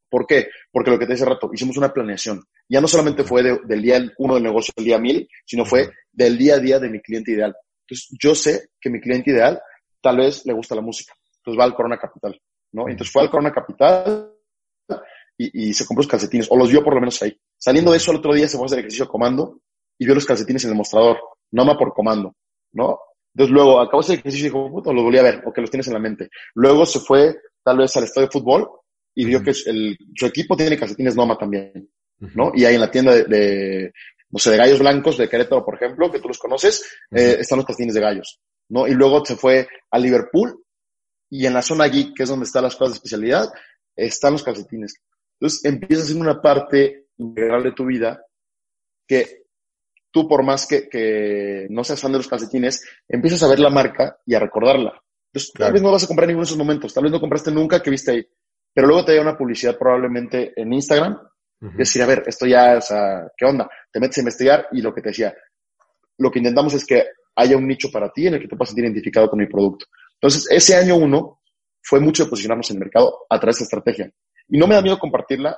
[SPEAKER 3] ¿Por qué? Porque lo que te decía rato, hicimos una planeación. Ya no solamente fue del día uno del negocio al día mil, sino fue del día a día de mi cliente ideal. Entonces yo sé que mi cliente ideal tal vez le gusta la música. Entonces va al Corona Capital, ¿no? Entonces fue al Corona Capital y, se compró los calcetines, o los vio por lo menos ahí. Saliendo de eso, el otro día se fue a hacer ejercicio comando y vio los calcetines en el mostrador, no más por comando, ¿no? Entonces luego acabó ese ejercicio y dijo, puto, los volví a ver, o que los tienes en la mente. Luego se fue tal vez al estadio de fútbol y vio que el, su equipo tiene calcetines Noma también, ¿no? Y ahí en la tienda de, no sé, de gallos blancos de Querétaro, por ejemplo, que tú los conoces, eh, están los calcetines de gallos, ¿no? Y luego se fue a Liverpool y en la zona allí, que es donde están las cosas de especialidad, están los calcetines. Entonces empiezas a ser una parte integral de tu vida que tú, por más que, que, no seas fan de los calcetines, empiezas a ver la marca y a recordarla. Entonces, tal vez no vas a comprar ninguno de esos momentos, tal vez no compraste nunca que viste ahí, pero luego te llega una publicidad probablemente en Instagram y decir, a ver, esto ya, o sea, ¿qué onda? Te metes a investigar y lo que te decía, lo que intentamos es que haya un nicho para ti en el que te puedas sentir identificado con mi producto. Entonces, ese año uno fue mucho de posicionarnos en el mercado a través de esta estrategia. Y no me da miedo compartirla.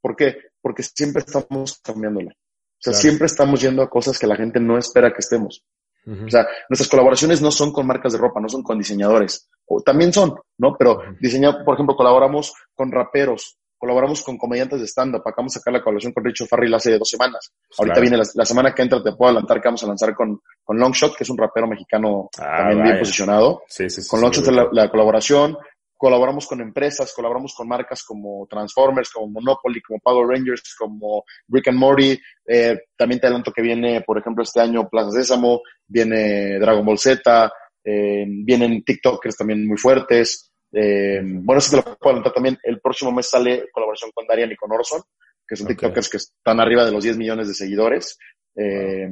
[SPEAKER 3] ¿Por qué? Porque siempre estamos cambiándola. O sea, siempre estamos yendo a cosas que la gente no espera que estemos. O sea, nuestras colaboraciones no son con marcas de ropa, no son con diseñadores. O, también son, ¿no? Pero diseñar, por ejemplo, colaboramos con raperos, colaboramos con comediantes de stand-up. Acabamos de sacar la colaboración con Richo Farrell hace dos semanas. Ahorita viene la, semana que entra, te puedo adelantar que vamos a lanzar con, con Longshot, que es un rapero mexicano ah, también bien posicionado. Sí, sí, sí, con Longshot la, la, colaboración colaboramos con empresas, colaboramos con marcas como Transformers, como Monopoly, como Power Rangers, como Rick and Morty. Eh, también te adelanto que viene, por ejemplo, este año Plaza Sésamo, viene Dragon Ball Z, eh, vienen TikTokers también muy fuertes. Eh, bueno, eso te lo puedo adelantar también. El próximo mes sale colaboración con Darian y con Orson, que son TikTokers que están arriba de los 10 millones de seguidores. Eh,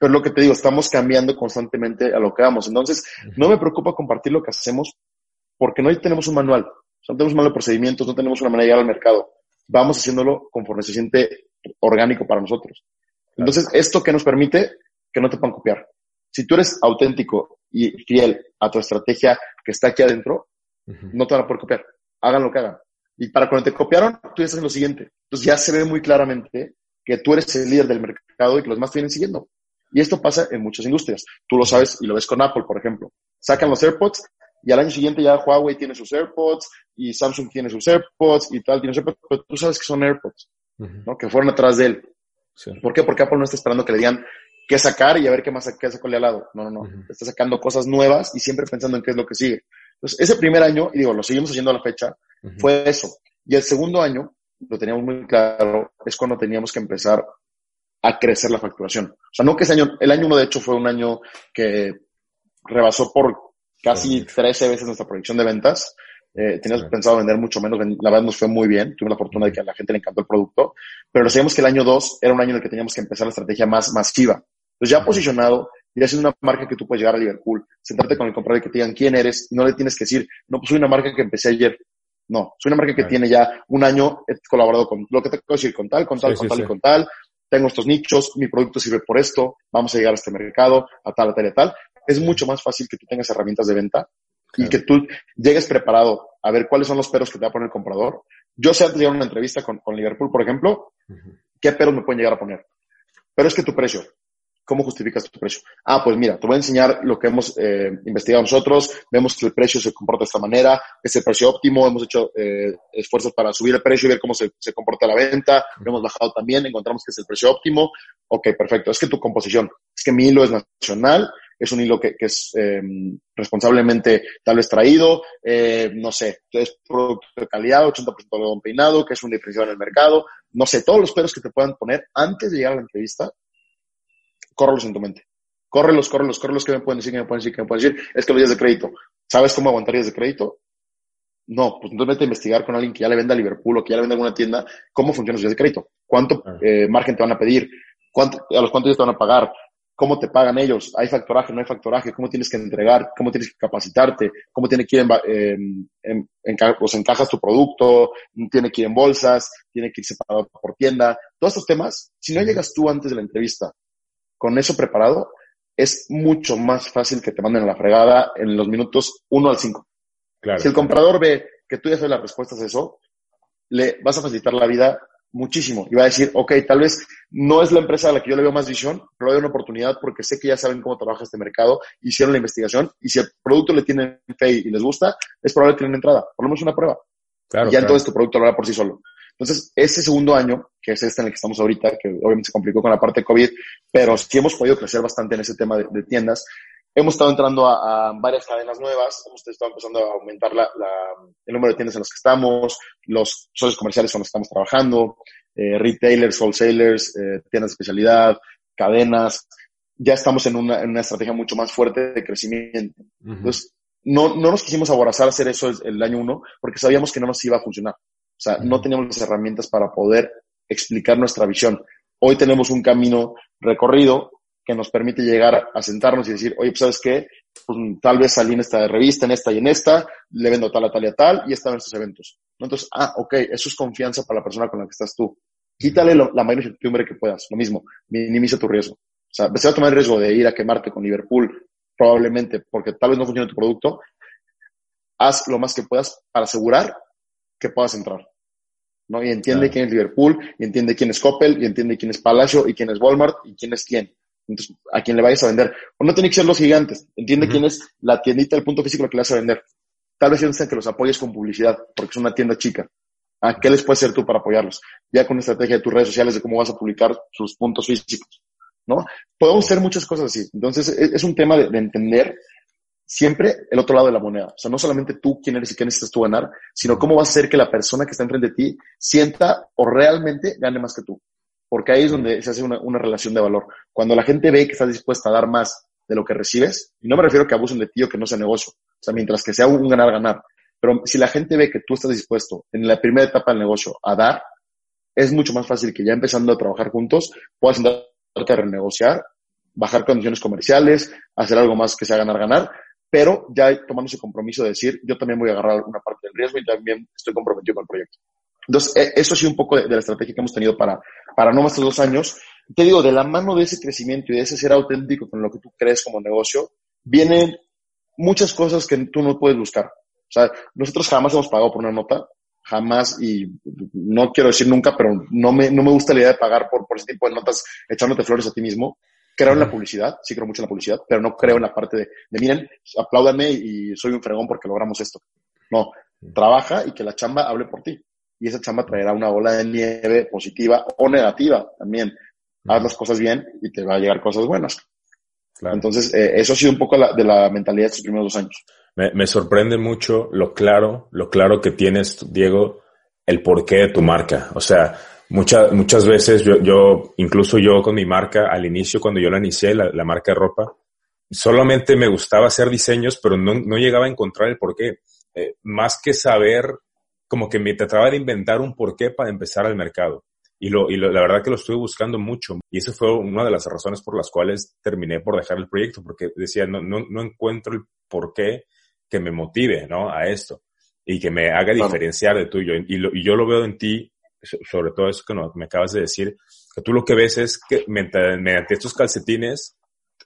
[SPEAKER 3] pero lo que te digo, estamos cambiando constantemente a lo que vamos. Entonces, no me preocupa compartir lo que hacemos porque no tenemos un manual, no tenemos un manual de procedimientos, no tenemos una manera de llegar al mercado. Vamos haciéndolo conforme se siente orgánico para nosotros. Entonces, ¿esto que nos permite? Que no te puedan copiar. Si tú eres auténtico y fiel a tu estrategia que está aquí adentro, no te van a poder copiar. Hagan lo que hagan. Y para cuando te copiaron, tú ya estás en lo siguiente. Entonces ya se ve muy claramente que tú eres el líder del mercado y que los demás te vienen siguiendo. Y esto pasa en muchas industrias. Tú lo sabes y lo ves con Apple, por ejemplo. Sacan los AirPods y al año siguiente ya Huawei tiene sus AirPods y Samsung tiene sus AirPods y tal, tiene sus AirPods, pero tú sabes que son AirPods, ¿no? Que fueron atrás de él. ¿Por qué? Porque Apple no está esperando que le digan qué sacar y a ver qué más qué sacarle al lado. No, no, no. Está sacando cosas nuevas y siempre pensando en qué es lo que sigue. Entonces, ese primer año, y digo, lo seguimos haciendo a la fecha, fue eso. Y el segundo año, lo teníamos muy claro, es cuando teníamos que empezar a crecer la facturación. O sea, no que ese año, el año uno de hecho fue un año que rebasó por casi 13 veces nuestra proyección de ventas. Eh, teníamos pensado vender mucho menos, la verdad nos fue muy bien, tuvimos la fortuna de que a la gente le encantó el producto, pero sabíamos que el año 2 era un año en el que teníamos que empezar la estrategia más masiva. Entonces ya posicionado, ya siendo una marca que tú puedes llegar a Liverpool, sentarte con el comprador y que te digan quién eres, y no le tienes que decir, no, pues soy una marca que empecé ayer. No, soy una marca que tiene ya un año, he colaborado con lo que te puedo decir, con tal, con tal, con tal y con tal, tengo estos nichos, mi producto sirve por esto, vamos a llegar a este mercado, a tal, a tal, a tal es mucho más fácil que tú tengas herramientas de venta y que tú llegues preparado a ver cuáles son los peros que te va a poner el comprador. Yo sé antes de una entrevista con, con Liverpool, por ejemplo, qué peros me pueden llegar a poner. Pero es que tu precio, ¿cómo justificas tu precio? Ah, pues mira, te voy a enseñar lo que hemos eh, investigado nosotros, vemos que el precio se comporta de esta manera, es el precio óptimo, hemos hecho eh, esfuerzos para subir el precio y ver cómo se, se comporta la venta, lo hemos bajado también, encontramos que es el precio óptimo. Ok, perfecto, es que tu composición, es que mi hilo es nacional, es un hilo que, es em, responsablemente tal vez traído, eh, no sé, es producto de calidad, 80% de algodón peinado, que es un diferencial en el mercado, no sé, todos los peros que te puedan poner antes de llegar a la entrevista, córrelos en tu mente. Córrelos, córrelos, córrelos, que me pueden decir, que me pueden decir, que me pueden decir, es que los días de crédito, ¿sabes cómo aguantar días de crédito? No, pues entonces vete a investigar con alguien que ya le venda a Liverpool o que ya le venda a alguna tienda cómo funciona su de crédito, cuánto eh, margen te van a pedir, cuánto, a los cuántos días te van a pagar, cómo te pagan ellos, hay factoraje, no hay factoraje, cómo tienes que entregar, cómo tienes que capacitarte, cómo tiene que ir en, en, en, pues encajas tu producto, tiene que ir en bolsas, tiene que ir separado por tienda, todos estos temas, si no llegas tú antes de la entrevista con eso preparado, es mucho más fácil que te manden a la fregada en los minutos 1 al 5. Claro. Si el comprador ve que tú ya sabes las respuestas a eso, le vas a facilitar la vida muchísimo. Y va a decir, ok, tal vez no es la empresa a la que yo le veo más visión, pero doy una oportunidad porque sé que ya saben cómo trabaja este mercado, hicieron la investigación y si el producto le tienen fe y les gusta, es probable que den entrada. Por lo menos una prueba. Claro, y ya entonces tu producto lo hará por sí solo. Entonces, ese segundo año, que es este en el que estamos ahorita, que obviamente se complicó con la parte de COVID, pero sí hemos podido crecer bastante en ese tema de, tiendas. Hemos estado entrando a, varias cadenas nuevas, hemos estado empezando a aumentar la, el número de tiendas en las que estamos, los socios comerciales con los que estamos trabajando, eh, retailers, wholesalers, eh, tiendas de especialidad, cadenas. Ya estamos en una, en una estrategia mucho más fuerte de crecimiento. Entonces, no, no nos quisimos aborazar a hacer eso el, el año uno porque sabíamos que no nos iba a funcionar. O sea, no teníamos las herramientas para poder explicar nuestra visión. Hoy tenemos un camino recorrido que nos permite llegar a sentarnos y decir, oye, pues sabes qué, pues tal vez salí en esta revista, en esta y en esta, le vendo tal a tal y a tal y están estos eventos. Entonces, ah, ok, eso es confianza para la persona con la que estás tú. Quítale la mayor incertidumbre que puedas, lo mismo, minimiza tu riesgo. O sea, se va a tomar el riesgo de ir a quemarte con Liverpool, probablemente porque tal vez no funcione tu producto. Haz lo más que puedas para asegurar que puedas entrar. ¿no? Y entiende quién es Liverpool, y entiende quién es Coppel, y entiende quién es Palacio, y quién es Walmart, y quién es quién. Entonces, a quién le vayas a vender. O no tiene que ser los gigantes. Entiende quién es la tiendita, el punto físico que le vas a vender. Tal vez piensen que los apoyes con publicidad, porque es una tienda chica. ¿A qué les puedes hacer tú para apoyarlos? Ya con estrategia de tus redes sociales de cómo vas a publicar sus puntos físicos, ¿no? Podemos hacer muchas cosas así. Entonces, es, un tema de, de entender siempre el otro lado de la moneda. O sea, no solamente tú quién eres y qué necesitas tú ganar, sino cómo vas a hacer que la persona que está enfrente de ti sienta o realmente gane más que tú. Porque ahí es donde se hace una, una relación de valor. Cuando la gente ve que estás dispuesta a dar más de lo que recibes, y no me refiero a que abusen de ti o que no sea negocio, o sea, mientras que sea un ganar-ganar, pero si la gente ve que tú estás dispuesto en la primera etapa del negocio a dar, es mucho más fácil que ya empezando a trabajar juntos puedas sentarte a renegociar, bajar condiciones comerciales, hacer algo más que sea ganar-ganar, pero ya tomando ese compromiso de decir, yo también voy a agarrar una parte del riesgo y también estoy comprometido con el proyecto. Entonces, e, eso ha sido un poco de, la estrategia que hemos tenido para, para no más de dos años. Te digo, de la mano de ese crecimiento y de ese ser auténtico con lo que tú crees como negocio, vienen muchas cosas que tú no puedes buscar. O sea, nosotros jamás hemos pagado por una nota, jamás, y no quiero decir nunca, pero no me, no me gusta la idea de pagar por, por ese tipo de notas echándote flores a ti mismo creo en la publicidad, sí creo mucho en la publicidad, pero no creo en la parte de, de miren, apláudanme y soy un fregón porque logramos esto. No, trabaja y que la chamba hable por ti. Y esa chamba traerá una bola de nieve positiva o negativa también. Haz las cosas bien y te va a llegar cosas buenas. Entonces, eh, eso ha sido un poco la, de la mentalidad de estos primeros dos años.
[SPEAKER 2] Me, me sorprende mucho lo claro, lo claro que tienes, Diego, el porqué de tu marca. O sea, Muchas, muchas veces yo, yo, incluso yo con mi marca, al inicio cuando yo la inicié, la, la marca de ropa, solamente me gustaba hacer diseños, pero no, no llegaba a encontrar el porqué. Eh, más que saber, como que me trataba de inventar un porqué para empezar al mercado. Y, lo, y lo, la verdad que lo estuve buscando mucho. Y esa fue una de las razones por las cuales terminé por dejar el proyecto, porque decía, no, no, no encuentro el porqué que me motive, ¿no? A esto. Y que me haga diferenciar de tuyo. Y, lo, y yo lo veo en ti sobre todo eso que me acabas de decir, que tú lo que ves es que mediante, estos calcetines,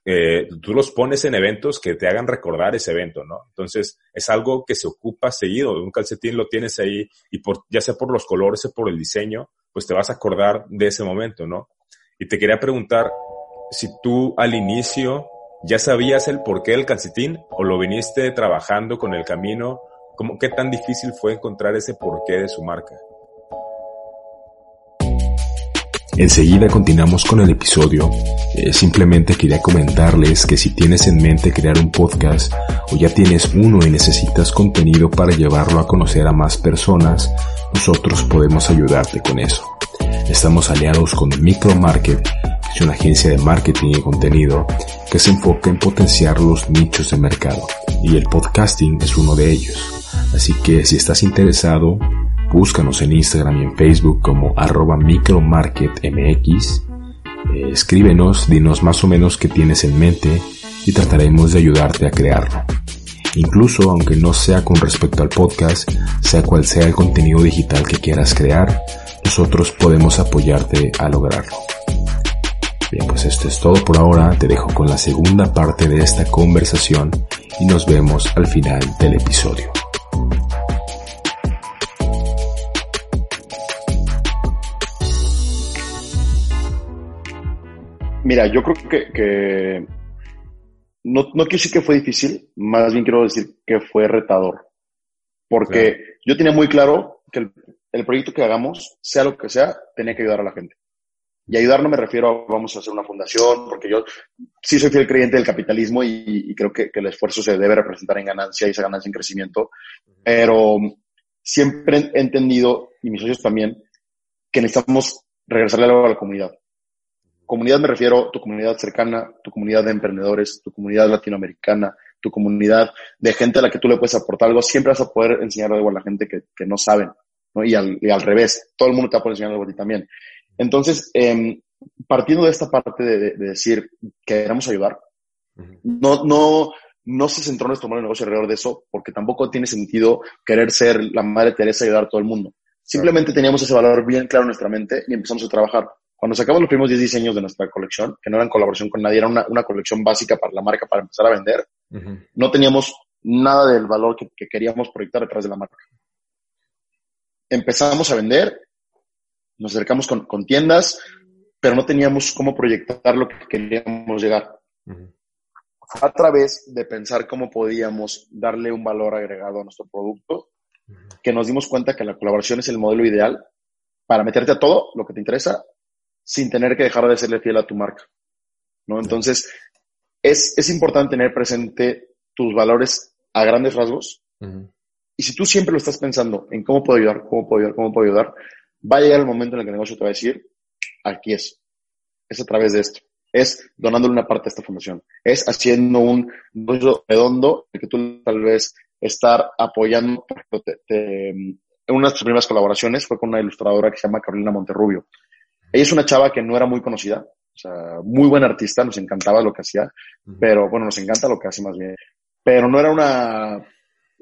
[SPEAKER 2] eh, tú los pones en eventos que te hagan recordar ese evento, ¿no? Entonces, es algo que se ocupa seguido. Un calcetín lo tienes ahí y por, ya sea por los colores o por el diseño, pues te vas a acordar de ese momento, ¿no? Y te quería preguntar si tú al inicio ya sabías el porqué del calcetín o lo viniste trabajando con el camino. ¿Cómo, ¿Qué tan difícil fue encontrar ese porqué de su marca?
[SPEAKER 1] Enseguida continuamos con el episodio. Eh, simplemente quería comentarles que si tienes en mente crear un podcast o ya tienes uno y necesitas contenido para llevarlo a conocer a más personas, nosotros podemos ayudarte con eso. Estamos aliados con Micromarket, es una agencia de marketing y contenido que se enfoca en potenciar los nichos de mercado y el podcasting es uno de ellos. Así que si estás interesado, búscanos en Instagram y en Facebook como arroba micromarketmx. Eh, escríbenos, dinos más o menos qué tienes en mente y trataremos de ayudarte a crearlo. Incluso aunque no sea con respecto al podcast, sea cual sea el contenido digital que quieras crear, nosotros podemos apoyarte a lograrlo. Bien, pues esto es todo por ahora, te dejo con la segunda parte de esta conversación y nos vemos al final del episodio.
[SPEAKER 3] Mira, yo creo que, no, no quiero decir que fue difícil, más bien quiero decir que fue retador. Porque yo tenía muy claro que el, el, proyecto que hagamos, sea lo que sea, tenía que ayudar a la gente. Y ayudar no me refiero a vamos a hacer una fundación, porque yo sí soy fiel creyente del capitalismo y, creo que, que, el esfuerzo se debe representar en ganancia y esa ganancia en crecimiento. Pero siempre he entendido, y mis socios también, que necesitamos regresarle algo a la comunidad. Comunidad me refiero a tu comunidad cercana, tu comunidad de emprendedores, tu comunidad latinoamericana, tu comunidad de gente a la que tú le puedes aportar algo. Siempre vas a poder enseñar algo a la gente que, que no saben, ¿no? Y al, y al, revés, todo el mundo te va a poder enseñar algo a ti también. Entonces, eh, partiendo de esta parte de, de, de decir que queremos ayudar, no, no, no se centró nuestro modelo de negocio alrededor de eso, porque tampoco tiene sentido querer ser la madre Teresa y ayudar a todo el mundo. Simplemente teníamos ese valor bien claro en nuestra mente y empezamos a trabajar. Cuando sacamos los primeros 10 diseños de nuestra colección, que no eran colaboración con nadie, era una, una colección básica para la marca para empezar a vender, uh -huh. no teníamos nada del valor que, que, queríamos proyectar detrás de la marca. Empezamos a vender, nos acercamos con, con tiendas, pero no teníamos cómo proyectar lo que queríamos llegar. Uh -huh. A través de pensar cómo podíamos darle un valor agregado a nuestro producto, uh -huh. que nos dimos cuenta que la colaboración es el modelo ideal para meterte a todo lo que te interesa sin tener que dejar de serle fiel a tu marca. ¿no? Entonces, es, es importante tener presente tus valores a grandes rasgos. Uh -huh. Y si tú siempre lo estás pensando en cómo puedo ayudar, cómo puedo ayudar, cómo puedo ayudar, va a llegar el momento en el que el negocio te va a decir, aquí es. Es a través de esto. Es donándole una parte a esta fundación. Es haciendo un negocio redondo que tú tal vez estar apoyando. Te, te, en una de tus primeras colaboraciones fue con una ilustradora que se llama Carolina Monterrubio. Ella es una chava que no era muy conocida, o sea, muy buena artista, nos encantaba lo que hacía, pero bueno, nos encanta lo que hace más bien. Pero no era una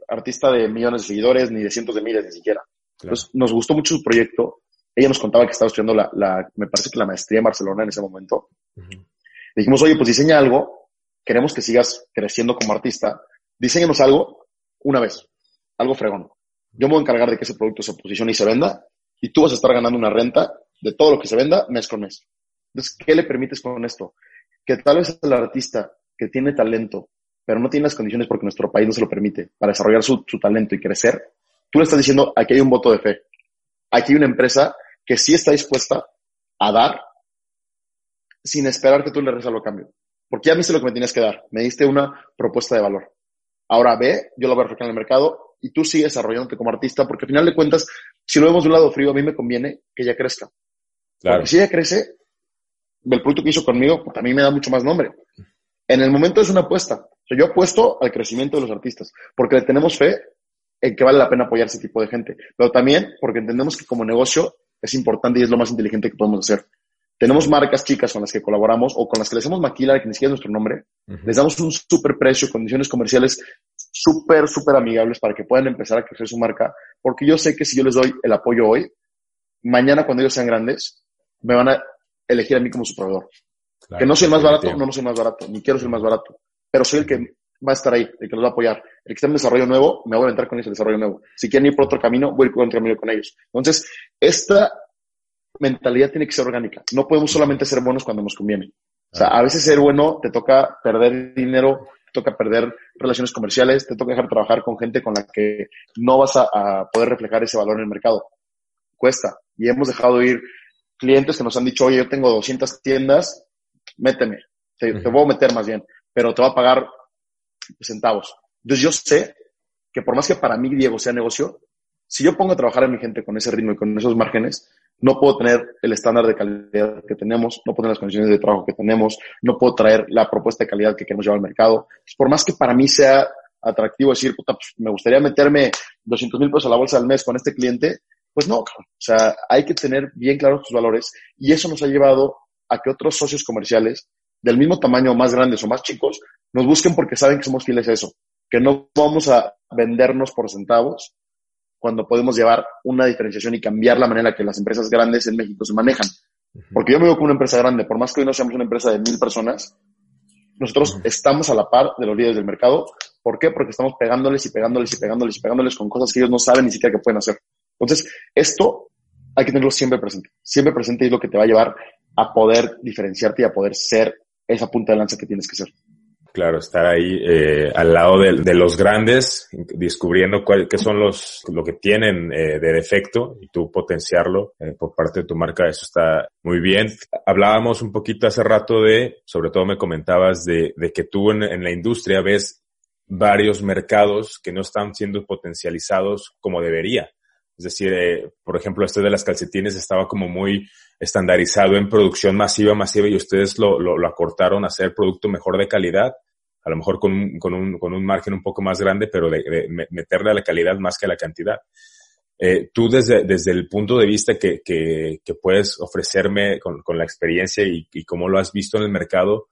[SPEAKER 3] artista de millones de seguidores ni de cientos de miles ni siquiera. Claro. Entonces, nos gustó mucho su proyecto. Ella nos contaba que estaba estudiando la, la me parece que la maestría en Barcelona en ese momento. Uh -huh. Le dijimos, oye, pues diseña algo, queremos que sigas creciendo como artista, diseñanos algo una vez, algo fregón. Yo me voy a encargar de que ese producto se posicione y se venda, y tú vas a estar ganando una renta de todo lo que se venda mes con mes. Entonces, ¿qué le permites con esto? Que tal vez el artista que tiene talento, pero no tiene las condiciones porque nuestro país no se lo permite para desarrollar su, su talento y crecer, tú le estás diciendo, aquí hay un voto de fe. Aquí hay una empresa que sí está dispuesta a dar sin esperar que tú le des algo a cambio. Porque ya viste lo que me tienes que dar. Me diste una propuesta de valor. Ahora ve, yo lo voy a reflejar en el mercado y tú sigues desarrollándote como artista porque al final de cuentas, si lo vemos de un lado frío, a mí me conviene que ella crezca. Claro. Porque si ella crece, el producto que hizo conmigo, pues a mí me da mucho más nombre. En el momento es una apuesta. O sea, yo apuesto al crecimiento de los artistas porque le tenemos fe en que vale la pena apoyar ese tipo de gente. Pero también porque entendemos que como negocio es importante y es lo más inteligente que podemos hacer. Tenemos marcas chicas con las que colaboramos o con las que les hacemos maquila que ni siquiera es nuestro nombre. Uh -huh. Les damos un súper precio, condiciones comerciales súper, súper amigables para que puedan empezar a crecer su marca. Porque yo sé que si yo les doy el apoyo hoy, mañana cuando ellos sean grandes, me van a elegir a mí como su proveedor. Claro, que no soy el más barato, no, no soy el más barato, ni quiero ser el más barato, pero soy el que va a estar ahí, el que los va a apoyar. El que está en desarrollo nuevo, me voy a aventar con en desarrollo nuevo. Si quieren ir por otro camino, voy a ir por otro camino con ellos. Entonces, esta mentalidad tiene que ser orgánica. No podemos solamente ser buenos cuando nos conviene. O sea, a veces ser bueno te toca perder dinero, te toca perder relaciones comerciales, te toca dejar trabajar con gente con la que no vas a, a poder reflejar ese valor en el mercado. Cuesta. Y hemos dejado ir clientes que nos han dicho, oye, yo tengo 200 tiendas, méteme. Te, uh -huh. te voy a meter más bien, pero te va a pagar centavos. Entonces yo sé que por más que para mí, Diego, sea negocio, si yo pongo a trabajar a mi gente con ese ritmo y con esos márgenes, no puedo tener el estándar de calidad que tenemos, no puedo tener las condiciones de trabajo que tenemos, no puedo traer la propuesta de calidad que queremos llevar al mercado. por más que para mí sea atractivo decir, puta, pues, me gustaría meterme 200 mil pesos a la bolsa al mes con este cliente, pues no, o sea, hay que tener bien claros tus valores y eso nos ha llevado a que otros socios comerciales del mismo tamaño, más grandes o más chicos, nos busquen porque saben que somos fieles a eso, que no vamos a vendernos por centavos, cuando podemos llevar una diferenciación y cambiar la manera que las empresas grandes en México se manejan. Porque yo me veo como una empresa grande, por más que hoy no seamos una empresa de mil personas, nosotros estamos a la par de los líderes del mercado. ¿Por qué? Porque estamos pegándoles y pegándoles y pegándoles y pegándoles con cosas que ellos no saben ni siquiera que pueden hacer. Entonces, esto hay que tenerlo siempre presente. Siempre presente es lo que te va a llevar a poder diferenciarte y a poder ser esa punta de lanza que tienes que ser.
[SPEAKER 2] Claro, estar ahí eh, al lado de, los grandes, descubriendo cuál, qué son los lo que tienen eh, de defecto y tú potenciarlo eh, por parte de tu marca, eso está muy bien. Hablábamos un poquito hace rato de, sobre todo me comentabas de, de que tú en, en la industria ves varios mercados que no están siendo potencializados como debería. Es decir, eh, por ejemplo, este de las calcetines estaba como muy estandarizado en producción masiva, masiva, y ustedes lo, lo, lo acortaron a hacer producto mejor de calidad, a lo mejor con un, con un, con un margen un poco más grande, pero de, de meterle a la calidad más que a la cantidad. Eh, tú desde, desde el punto de vista que, que, que puedes ofrecerme con, con la experiencia y, y cómo lo has visto en el mercado,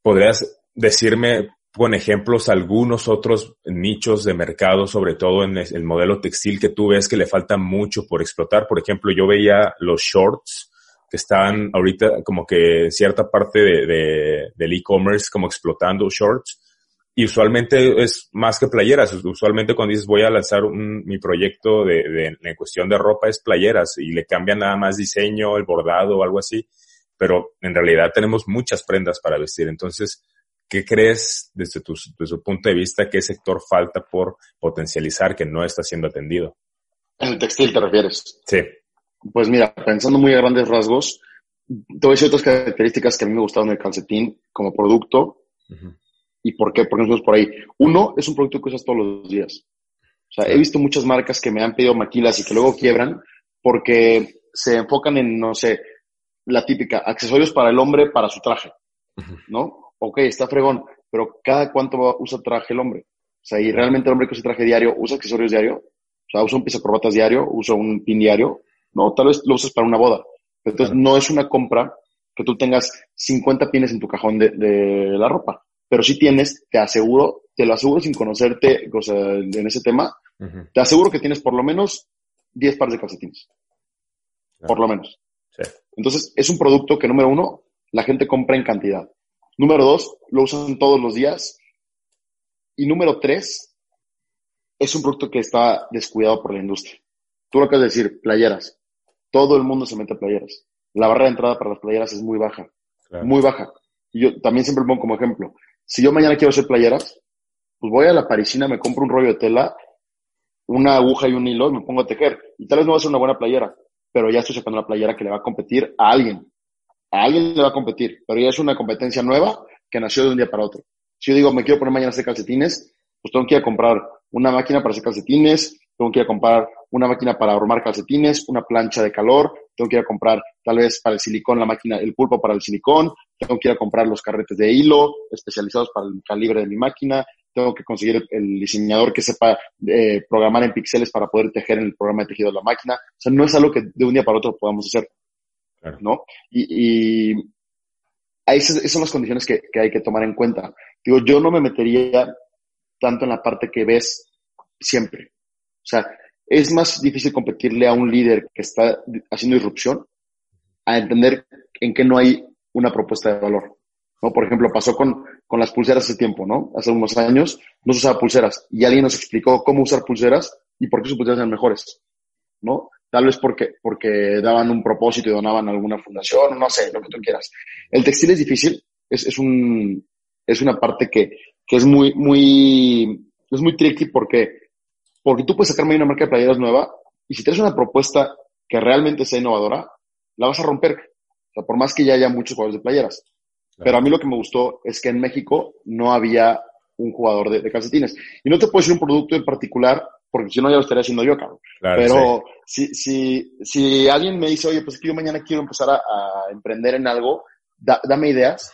[SPEAKER 2] ¿podrías decirme con ejemplos algunos otros nichos de mercado, sobre todo en el modelo textil que tú ves que le falta mucho por explotar. Por ejemplo, yo veía los shorts que están ahorita como que cierta parte de, del e-commerce como explotando shorts. Y usualmente es más que playeras. Usualmente cuando dices voy a lanzar mi proyecto de, de, en cuestión de ropa es playeras y le cambian nada más diseño, el bordado o algo así. Pero en realidad tenemos muchas prendas para vestir. Entonces, ¿Qué crees desde tu, desde tu punto de vista qué sector falta por potencializar que no está siendo atendido?
[SPEAKER 3] En el textil te refieres.
[SPEAKER 2] Sí.
[SPEAKER 3] Pues mira, pensando muy a grandes rasgos, te voy a decir otras características que a mí me gustaron del calcetín como producto. ¿Y por qué? Porque nosotros por ahí. Uno, es un producto que usas todos los días. O sea, he visto muchas marcas que me han pedido maquilas y que luego quiebran porque se enfocan en, no sé, la típica, accesorios para el hombre para su traje, ¿no? Ok, está fregón, pero ¿cada cuánto usa traje el hombre? O sea, y realmente el hombre que usa traje diario, ¿usa accesorios diario? O sea, ¿usa un corbatas diario? ¿Usa un pin diario? No, tal vez lo usas para una boda. Entonces, no es una compra que tú tengas 50 pines en tu cajón de, de la ropa. Pero si tienes, te aseguro, te lo aseguro sin conocerte o sea, en ese tema, te aseguro que tienes por lo menos 10 pares de calcetines. Por lo menos. Sí. Entonces, es un producto que, número uno, la gente compra en cantidad. Número dos, lo usan todos los días. Y número tres, es un producto que está descuidado por la industria. Tú lo acabas de decir, playeras. Todo el mundo se mete a playeras. La barra de entrada para las playeras es muy baja. Muy baja. Y yo también siempre pongo como ejemplo. Si yo mañana quiero hacer playeras, pues voy a la parisina, me compro un rollo de tela, una aguja y un hilo y me pongo a tejer. Y tal vez no va a ser una buena playera, pero ya estoy sacando una playera que le va a competir a alguien a alguien le va a competir, pero ya es una competencia nueva que nació de un día para otro. Si yo digo, me quiero poner mañana a hacer calcetines, pues tengo que ir a comprar una máquina para hacer calcetines, tengo que ir a comprar una máquina para armar calcetines, una plancha de calor, tengo que ir a comprar tal vez para el silicón la máquina, el pulpo para el silicón, tengo que ir a comprar los carretes de hilo especializados para el calibre de mi máquina, tengo que conseguir el diseñador que sepa eh, programar en píxeles para poder tejer en el programa de tejido de la máquina. O sea, no es algo que de un día para otro podamos hacer. ¿No? Y, y esas, son las condiciones que, hay que tomar en cuenta. Digo, yo no me metería tanto en la parte que ves siempre. O sea, es más difícil competirle a un líder que está haciendo irrupción a entender en qué no hay una propuesta de valor. ¿no? Por ejemplo, pasó con, con las pulseras hace tiempo, ¿no? Hace unos años no se usaba pulseras y alguien nos explicó cómo usar pulseras y por qué sus pulseras eran mejores, ¿no? Tal vez porque, porque daban un propósito y donaban a alguna fundación, no sé, lo que tú quieras. El textil es difícil, es, es, un, es una parte que, que es muy, muy, es muy tricky porque, porque tú puedes sacarme una marca de playeras nueva y si tienes una propuesta que realmente sea innovadora, la vas a romper. O sea, por más que ya haya muchos jugadores de playeras. Pero a mí lo que me gustó es que en México no había un jugador de, de calcetines. Y no te puedo decir un producto en particular porque si no ya lo estaría haciendo yo, cabrón. Pero si, si, si alguien me dice, oye, pues es que yo mañana quiero empezar a, emprender en algo, dame ideas.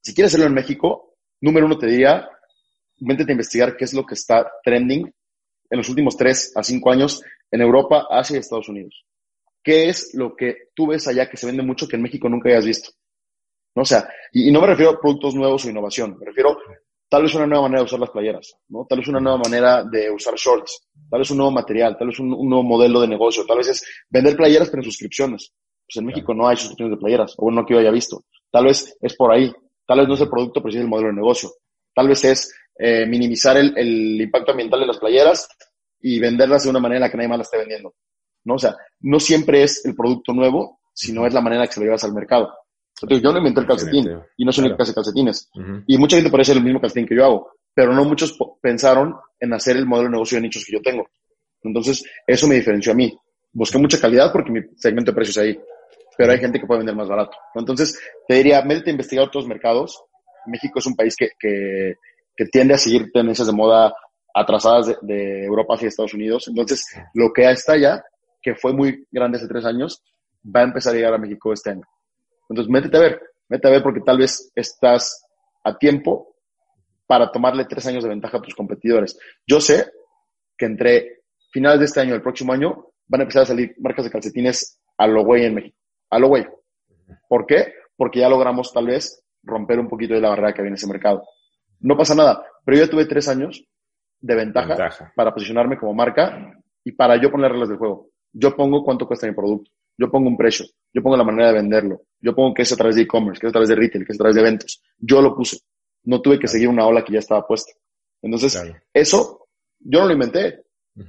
[SPEAKER 3] Si quieres hacerlo en México, número uno te diría, métete a investigar qué es lo que está trending en los últimos tres a cinco años en Europa, Asia y Estados Unidos. ¿Qué es lo que tú ves allá que se vende mucho que en México nunca hayas visto? ¿No? O sea, y, no me refiero a productos nuevos o innovación, me refiero tal vez una nueva manera de usar las playeras, ¿no? Tal vez una nueva manera de usar shorts, tal vez un nuevo material, tal vez un, nuevo modelo de negocio, tal vez es vender playeras pero en suscripciones. Pues en México no hay suscripciones de playeras, o bueno, no que yo haya visto. Tal vez es por ahí, tal vez no es el producto, pero sí es el modelo de negocio. Tal vez es eh, minimizar el, el, impacto ambiental de las playeras y venderlas de una manera en la que nadie más las esté vendiendo. ¿no? O sea, no siempre es el producto nuevo, sino es la manera que se lo llevas al mercado. Entonces, yo no inventé el calcetín y no soy el único que hace calcetines. Y mucha gente parece el mismo calcetín que yo hago, pero no muchos pensaron en hacer el modelo de negocio de nichos que yo tengo. Entonces, eso me diferenció a mí. Busqué mucha calidad porque mi segmento de precios ahí, pero hay gente que puede vender más barato. Entonces, te diría, métete a investigar otros mercados. México es un país que, que, que tiende a seguir tendencias de moda atrasadas de, de Europa hacia Estados Unidos. Entonces, lo que está allá que fue muy grande hace tres años, va a empezar a llegar a México este año. Entonces, métete a ver, métete a ver porque tal vez estás a tiempo para tomarle tres años de ventaja a tus competidores. Yo sé que entre finales de este año y el próximo año van a empezar a salir marcas de calcetines a lo güey en México. A lo güey. ¿Por qué? Porque ya logramos tal vez romper un poquito de la barrera que había en ese mercado. No pasa nada, pero yo tuve tres años de ventaja, ventaja. para posicionarme como marca y para yo poner reglas del juego. Yo pongo cuánto cuesta mi producto. Yo pongo un precio. Yo pongo la manera de venderlo. Yo pongo que es a través de e-commerce, que es a través de retail, que es a través de eventos. Yo lo puse. No tuve que seguir una ola que ya estaba puesta. Entonces, eso yo no lo inventé.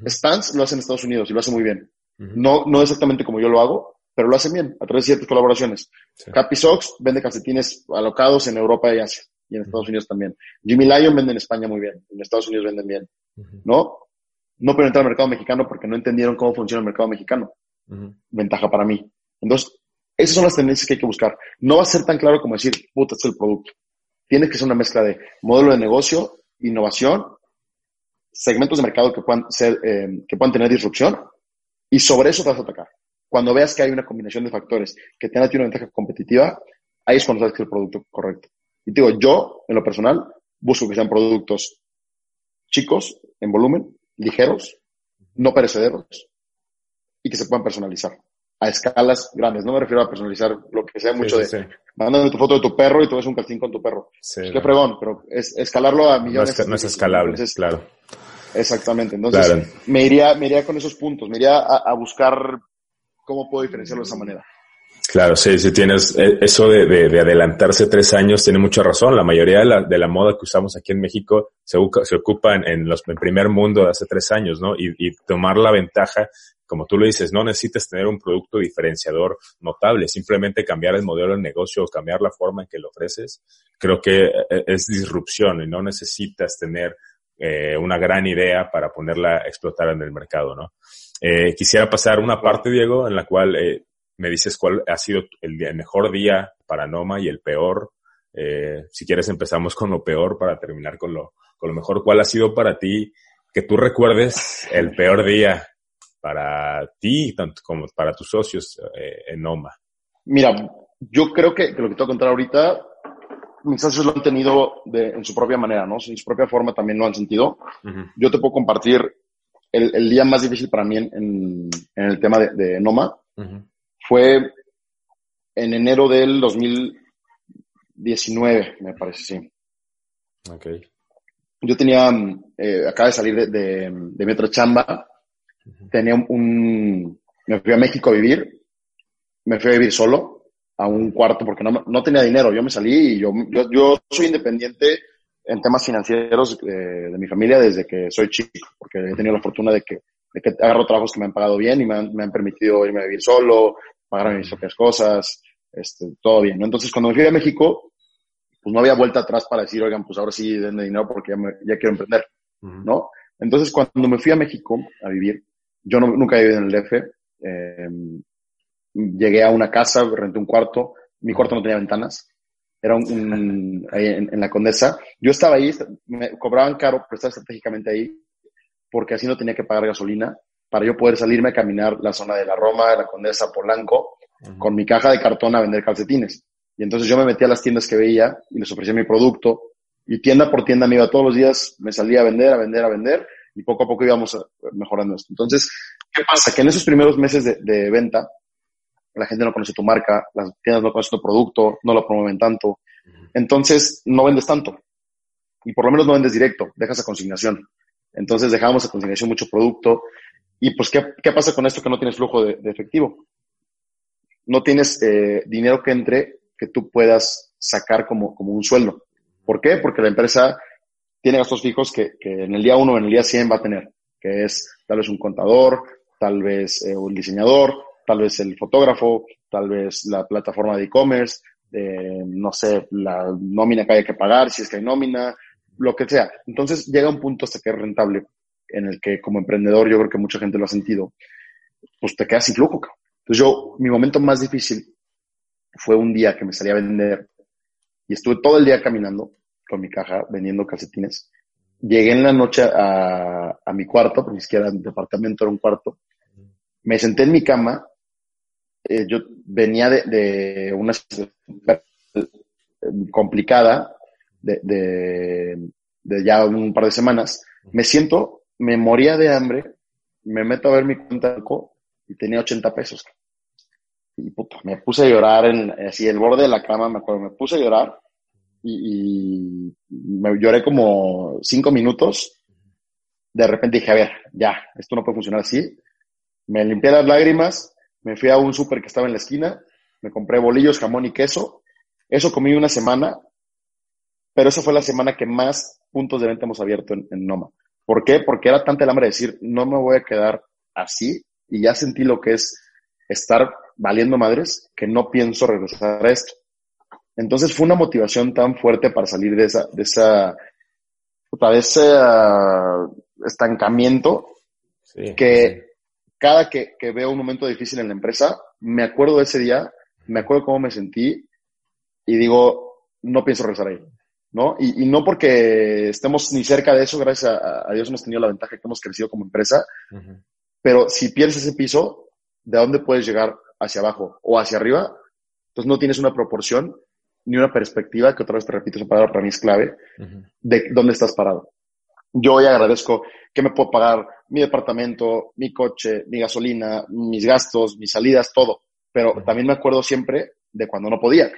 [SPEAKER 3] Stans lo hacen en Estados Unidos y lo hace muy bien. No, no exactamente como yo lo hago, pero lo hacen bien a través de ciertas colaboraciones. Happy Socks vende calcetines alocados en Europa y Asia y en Estados Unidos también. Jimmy Lyon vende en España muy bien. En Estados Unidos venden bien. ¿No? no pueden entrar al mercado mexicano porque no entendieron cómo funciona el mercado mexicano. Ventaja para mí. Entonces, esas son las tendencias que hay que buscar. No va a ser tan claro como decir, puta, es el producto. Tiene que ser una mezcla de modelo de negocio, innovación, segmentos de mercado que puedan, ser, eh, que puedan tener disrupción y sobre eso te vas a atacar. Cuando veas que hay una combinación de factores que te dan a ti una ventaja competitiva, ahí es cuando sabes que es el producto correcto. Y te digo, yo, en lo personal, busco que sean productos chicos, en volumen, ligeros, no perecederos y que se puedan personalizar a escalas grandes. No me refiero a personalizar lo que sea mucho de sí. mándame tu foto de tu perro y tú ves un calcín con tu perro. qué fregón, pero es escalarlo a millones.
[SPEAKER 2] No es, no es escalable, claro.
[SPEAKER 3] Exactamente. Entonces, me, iría, me iría con esos puntos, me iría a, a buscar cómo puedo diferenciarlo de esa manera.
[SPEAKER 2] Claro, sí, tienes eh, eso de, de, adelantarse tres años, tiene mucha razón. La mayoría de la, de la moda que usamos aquí en México se, se ocupa en, los, primer mundo de hace tres años, ¿no? Y, y, tomar la ventaja, como tú lo dices, no necesitas tener un producto diferenciador notable, simplemente cambiar el modelo de negocio o cambiar la forma en que lo ofreces. Creo que eh, es disrupción y no necesitas tener eh, una gran idea para ponerla a explotar en el mercado, ¿no? Eh, quisiera pasar una parte, Diego, en la cual eh, me dices cuál ha sido el, mejor día para Noma y el peor. Eh, si quieres empezamos con lo peor para terminar con lo, con lo mejor. ¿Cuál ha sido para ti que tú recuerdes el peor día para ti tanto como para tus socios eh, en Noma?
[SPEAKER 3] Mira, yo creo que, lo que te voy a contar ahorita, mis socios lo han tenido de, en su propia manera, ¿no? En su propia forma también lo han sentido. Yo te puedo compartir el, el, día más difícil para mí en, en, el tema de, de Noma fue en enero del 2019, me parece, sí.
[SPEAKER 2] Ok.
[SPEAKER 3] Yo tenía, eh, acaba de salir de, de, de mi otra chamba, tenía un, me fui a México a vivir, me fui a vivir solo, a un cuarto, porque no, no tenía dinero, yo me salí y yo, yo, yo soy independiente en temas financieros eh, de mi familia desde que soy chico, porque he tenido la fortuna de que, de que agarro trabajos que me han pagado bien y me han, me han permitido irme a vivir solo, pagar mis propias cosas, este, todo bien, ¿no? Entonces, cuando me fui a México, pues no había vuelta atrás para decir, oigan, pues ahora sí denme dinero porque ya, me, ya quiero emprender, ¿no? Entonces, cuando me fui a México a vivir, yo no, nunca he vivido en el DF, eh, llegué a una casa, renté un cuarto, mi cuarto no tenía ventanas, era un, <laughs> ahí en, en, la Condesa. Yo estaba ahí, me cobraban caro pero estaba estratégicamente ahí, porque así no tenía que pagar gasolina para yo poder salirme a caminar la zona de la Roma, la Condesa, Polanco, con mi caja de cartón a vender calcetines. Y entonces yo me metía a las tiendas que veía y les ofrecía mi producto y tienda por tienda me iba todos los días, me salía a vender, a vender, a vender y poco a poco íbamos mejorando esto. Entonces, ¿qué pasa? Que en esos primeros meses de, venta, la gente no conoce tu marca, las tiendas no conocen tu producto, no lo promueven tanto, entonces no vendes tanto. Y por lo menos no vendes directo, dejas a consignación. Entonces dejamos a consignación mucho producto. Y pues, ¿qué, qué pasa con esto que no tienes flujo de, efectivo? No tienes eh, dinero que entre que tú puedas sacar como, como un sueldo. ¿Por qué? Porque la empresa tiene gastos fijos que, que en el día 1 o en el día 100 va a tener, que es tal vez un contador, tal vez eh, un diseñador, tal vez el fotógrafo, tal vez la plataforma de e-commerce, eh, no sé, la nómina que haya que pagar, si es que hay nómina, lo que sea. Entonces llega un punto hasta que es rentable, en el que como emprendedor, yo creo que mucha gente lo ha sentido, pues te quedas sin flujo. Entonces yo, mi momento más difícil fue un día que me salí a vender y estuve todo el día caminando con mi caja vendiendo calcetines. Llegué en la noche a, mi cuarto, porque ni siquiera el departamento era un cuarto. Me senté en mi cama. Eh, yo venía de, de una complicada de, ya un par de semanas. Me siento, me moría de hambre, me meto a ver mi cuenta y tenía 80 pesos y puta, me puse a llorar en así el borde de la cama, me acuerdo, me puse a llorar y, me lloré como cinco minutos. De repente dije, a ver, ya, esto no puede funcionar así. Me limpié las lágrimas, me fui a un súper que estaba en la esquina, me compré bolillos, jamón y queso. Eso comí una semana, pero esa fue la semana que más puntos de venta hemos abierto en, en Noma. ¿Por qué? Porque era tanta el hambre de decir, no me voy a quedar así y ya sentí lo que es estar valiendo madres que no pienso regresar a esto. Entonces fue una motivación tan fuerte para salir de esa, de esa, de ese ah, estancamiento que cada que, que, veo un momento difícil en la empresa, me acuerdo de ese día, me acuerdo cómo me sentí y digo, no pienso regresar ahí. ¿No? Y, y, no porque estemos ni cerca de eso, gracias a, a, Dios hemos tenido la ventaja que hemos crecido como empresa, pero si pierdes ese piso, ¿de dónde puedes llegar hacia abajo o hacia arriba, entonces no tienes una proporción ni una perspectiva, que otra vez te repito, esa palabra para mí es clave, de dónde estás parado. Yo hoy agradezco que me puedo pagar mi departamento, mi coche, mi gasolina, mis gastos, mis salidas, todo. Pero también me acuerdo siempre de cuando no podía,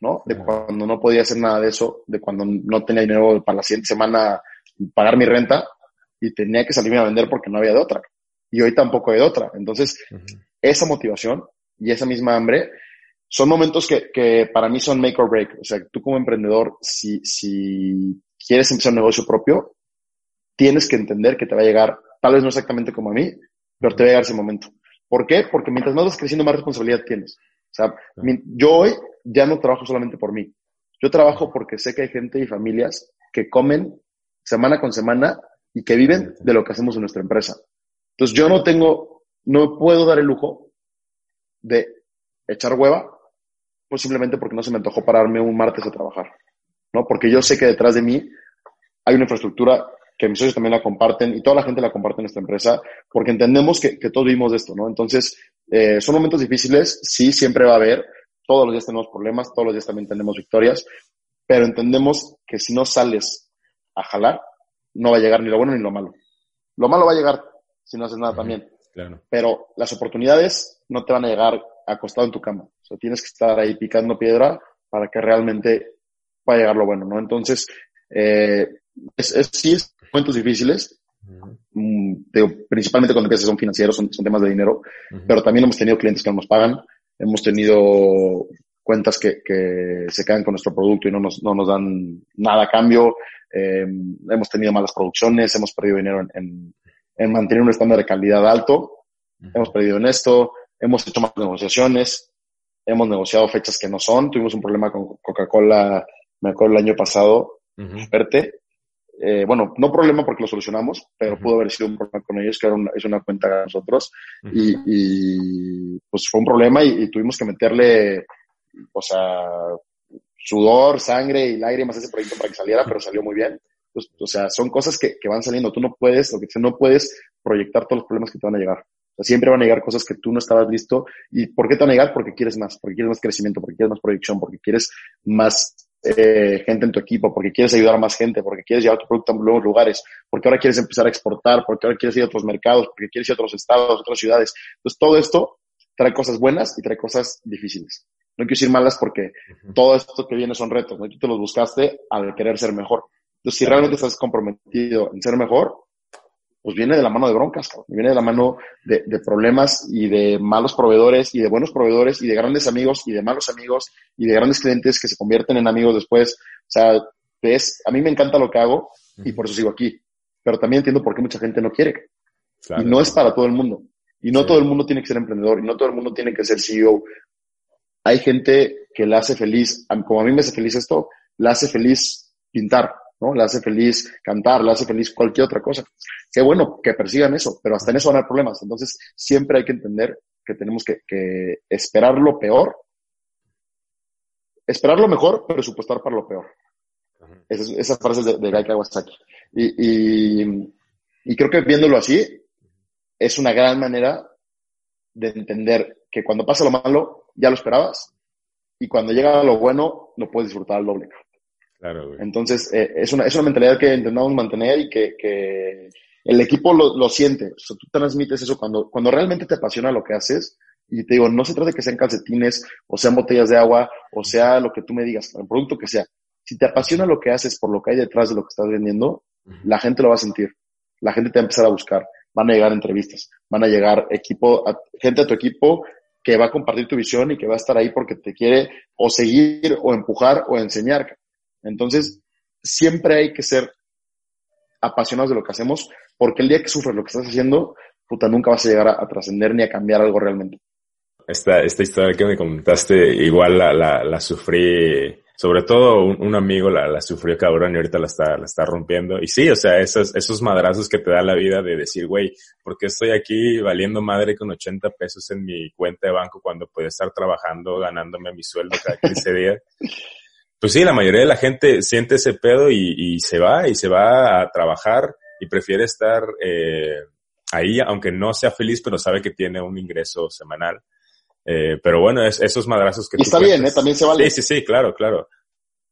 [SPEAKER 3] ¿no? De cuando no podía hacer nada de eso, de cuando no tenía dinero para la siguiente semana pagar mi renta y tenía que salirme a vender porque no había de otra. Y hoy tampoco hay de otra. Entonces, esa motivación y esa misma hambre son momentos que, que, para mí son make or break. O sea, tú como emprendedor, si, si quieres empezar un negocio propio, tienes que entender que te va a llegar, tal vez no exactamente como a mí, pero te va a llegar ese momento. ¿Por qué? Porque mientras más vas creciendo, más responsabilidad tienes. O sea, yo hoy ya no trabajo solamente por mí. Yo trabajo porque sé que hay gente y familias que comen semana con semana y que viven de lo que hacemos en nuestra empresa. Entonces yo no tengo no puedo dar el lujo de echar hueva, pues simplemente porque no se me antojó pararme un martes a trabajar, ¿no? Porque yo sé que detrás de mí hay una infraestructura que mis socios también la comparten y toda la gente la comparte en esta empresa, porque entendemos que, todos vivimos de esto, ¿no? Entonces, eh, son momentos difíciles, sí, siempre va a haber, todos los días tenemos problemas, todos los días también tenemos victorias, pero entendemos que si no sales a jalar, no va a llegar ni lo bueno ni lo malo. Lo malo va a llegar si no haces nada también. Pero las oportunidades no te van a llegar acostado en tu cama. O sea, tienes que estar ahí picando piedra para que realmente pueda llegar lo bueno, ¿no? Entonces, eh, es, es, sí, es momentos difíciles, mm, principalmente cuando empiezas son financieros, son, temas de dinero, pero también hemos tenido clientes que no nos pagan, hemos tenido cuentas que, que se quedan con nuestro producto y no nos, no nos dan nada a cambio, eh, hemos tenido malas producciones, hemos perdido dinero en, en mantener un estándar de calidad alto. Hemos perdido en esto, hemos hecho más negociaciones, hemos negociado fechas que no son. Tuvimos un problema con Coca-Cola, me acuerdo el año pasado, fuerte. Eh, bueno, no problema porque lo solucionamos, pero pudo haber sido un problema con ellos, que era una, es una cuenta de nosotros. y, y, pues fue un problema y, y, tuvimos que meterle, o sea, sudor, sangre y lágrimas a ese proyecto para que saliera, pero salió muy bien. o sea, son cosas que, que van saliendo. Tú no puedes, lo que no puedes proyectar todos los problemas que te van a llegar. O sea, siempre van a llegar cosas que tú no estabas listo. ¿Y por qué te van a llegar? Porque quieres más, porque quieres más crecimiento, porque quieres más proyección, porque quieres más eh, gente en tu equipo, porque quieres ayudar a más gente, porque quieres llevar tu producto a nuevos lugares, porque ahora quieres empezar a exportar, porque ahora quieres ir a otros mercados, porque quieres ir a otros estados, otras ciudades. Entonces, todo esto trae cosas buenas y trae cosas difíciles. No quiero decir malas porque todo esto que viene son retos, ¿no? Tú te los buscaste al querer ser mejor. Entonces, si realmente estás comprometido en ser mejor, pues viene de la mano de broncas, cabrón. Viene de la mano de, de, problemas y de malos proveedores y de buenos proveedores y de grandes amigos y de malos amigos y de grandes clientes que se convierten en amigos después. O sea, ves, a mí me encanta lo que hago y por eso sigo aquí. Pero también entiendo por qué mucha gente no quiere. Y no es para todo el mundo. Y no todo el mundo tiene que ser emprendedor y no todo el mundo tiene que ser CEO. Hay gente que le hace feliz, como a mí me hace feliz esto, le hace feliz pintar, ¿no? Le hace feliz cantar, le hace feliz cualquier otra cosa. Qué bueno que persigan eso, pero hasta en eso van a haber problemas. Entonces, siempre hay que entender que tenemos que, que esperar lo peor, esperar lo mejor, presupuestar para lo peor. Esas, esas frases de, de Guy Kawasaki. Y, y, y creo que viéndolo así, es una gran manera de entender que cuando pasa lo malo, ya lo esperabas, y cuando llega lo bueno, lo puedes disfrutar al doble.
[SPEAKER 2] Claro,
[SPEAKER 3] Entonces, eh, es, una, es una mentalidad que intentamos mantener y que, que el equipo lo, lo, siente. O sea, tú transmites eso cuando, cuando realmente te apasiona lo que haces. Y te digo, no se trata de que sean calcetines, o sean botellas de agua, o sea lo que tú me digas, el producto que sea. Si te apasiona lo que haces por lo que hay detrás de lo que estás vendiendo, uh -huh. la gente lo va a sentir. La gente te va a empezar a buscar. Van a llegar entrevistas, van a llegar equipo, a, gente a tu equipo que va a compartir tu visión y que va a estar ahí porque te quiere o seguir o empujar o enseñar. Entonces, siempre hay que ser apasionados de lo que hacemos, porque el día que sufres lo que estás haciendo, puta, nunca vas a llegar a, a trascender ni a cambiar algo realmente.
[SPEAKER 2] Esta, esta historia que me comentaste, igual la, la, la sufrí, sobre todo un, un amigo la, la, sufrió cabrón y ahorita la está, la está rompiendo. Y sí, o sea, esos, esos madrazos que te da la vida de decir, güey, ¿por qué estoy aquí valiendo madre con 80 pesos en mi cuenta de banco cuando puedo estar trabajando, ganándome mi sueldo cada 15 días? <laughs> Pues sí, la mayoría de la gente siente ese pedo y, y se va y se va a trabajar y prefiere estar eh, ahí, aunque no sea feliz, pero sabe que tiene un ingreso semanal. Eh, pero bueno, es, esos madrazos que
[SPEAKER 3] y está cuentas, bien, ¿eh? También se vale.
[SPEAKER 2] Sí, sí, sí, claro, claro.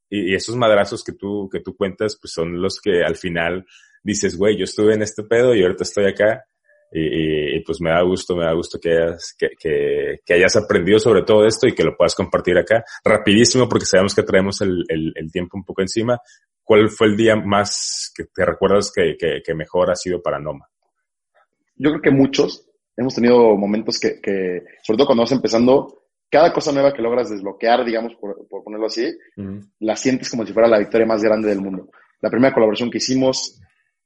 [SPEAKER 2] Y, y, esos madrazos que tú, que tú cuentas, pues son los que al final dices, güey, yo estuve en este pedo y ahorita estoy acá. Y, y, pues me da gusto, me da gusto que hayas, que, que, que, hayas aprendido sobre todo esto y que lo puedas compartir acá. Rapidísimo, porque sabemos que traemos el, el, el tiempo un poco encima. ¿Cuál fue el día más que te recuerdas que, que, que mejor ha sido para Noma?
[SPEAKER 3] Yo creo que muchos hemos tenido momentos que, que, sobre todo cuando vas empezando, cada cosa nueva que logras desbloquear, digamos, por, por ponerlo así, uh -huh. la sientes como si fuera la victoria más grande del mundo. La primera colaboración que hicimos,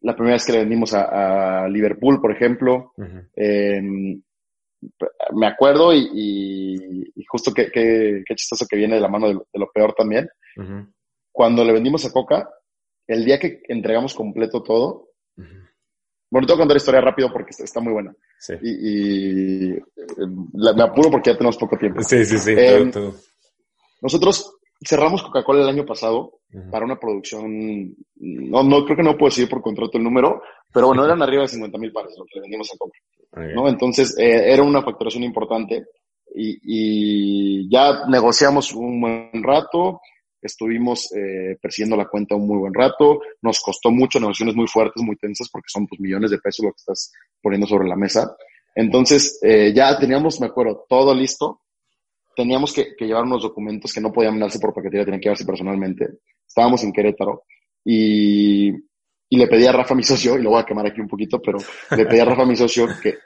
[SPEAKER 3] la primera vez que le vendimos a, a Liverpool, por ejemplo. Uh -huh. eh, me acuerdo y, y, y justo qué que, que, chistoso que viene de la mano de lo, de lo peor también. Uh -huh. Cuando le vendimos a Coca, el día que entregamos completo todo, bueno, tengo que contar la historia rápido porque está muy buena. Sí. Y, y la, me apuro porque ya tenemos poco tiempo.
[SPEAKER 2] Sí, sí, sí. Eh, todo, todo.
[SPEAKER 3] Nosotros cerramos Coca-Cola el año pasado uh -huh. para una producción, no, no creo que no puedo decir por contrato el número, pero bueno, eran arriba de 50 mil pares lo que le vendimos a Coca. Okay. ¿no? Entonces, eh, era una facturación importante y, y, ya negociamos un buen rato, estuvimos eh, persiguiendo la cuenta un muy buen rato, nos costó mucho, negociaciones muy fuertes, muy tensas, porque son pues millones de pesos lo que estás poniendo sobre la mesa. Entonces, eh, ya teníamos, me acuerdo, todo listo, teníamos que, llevar unos documentos que no podían mandarse por paquetería, tenían que llevarse personalmente. Estábamos en Querétaro y, le pedí a Rafa, <laughs> mi socio, y lo voy a quemar aquí un poquito, pero le pedí a Rafa, mi socio, que,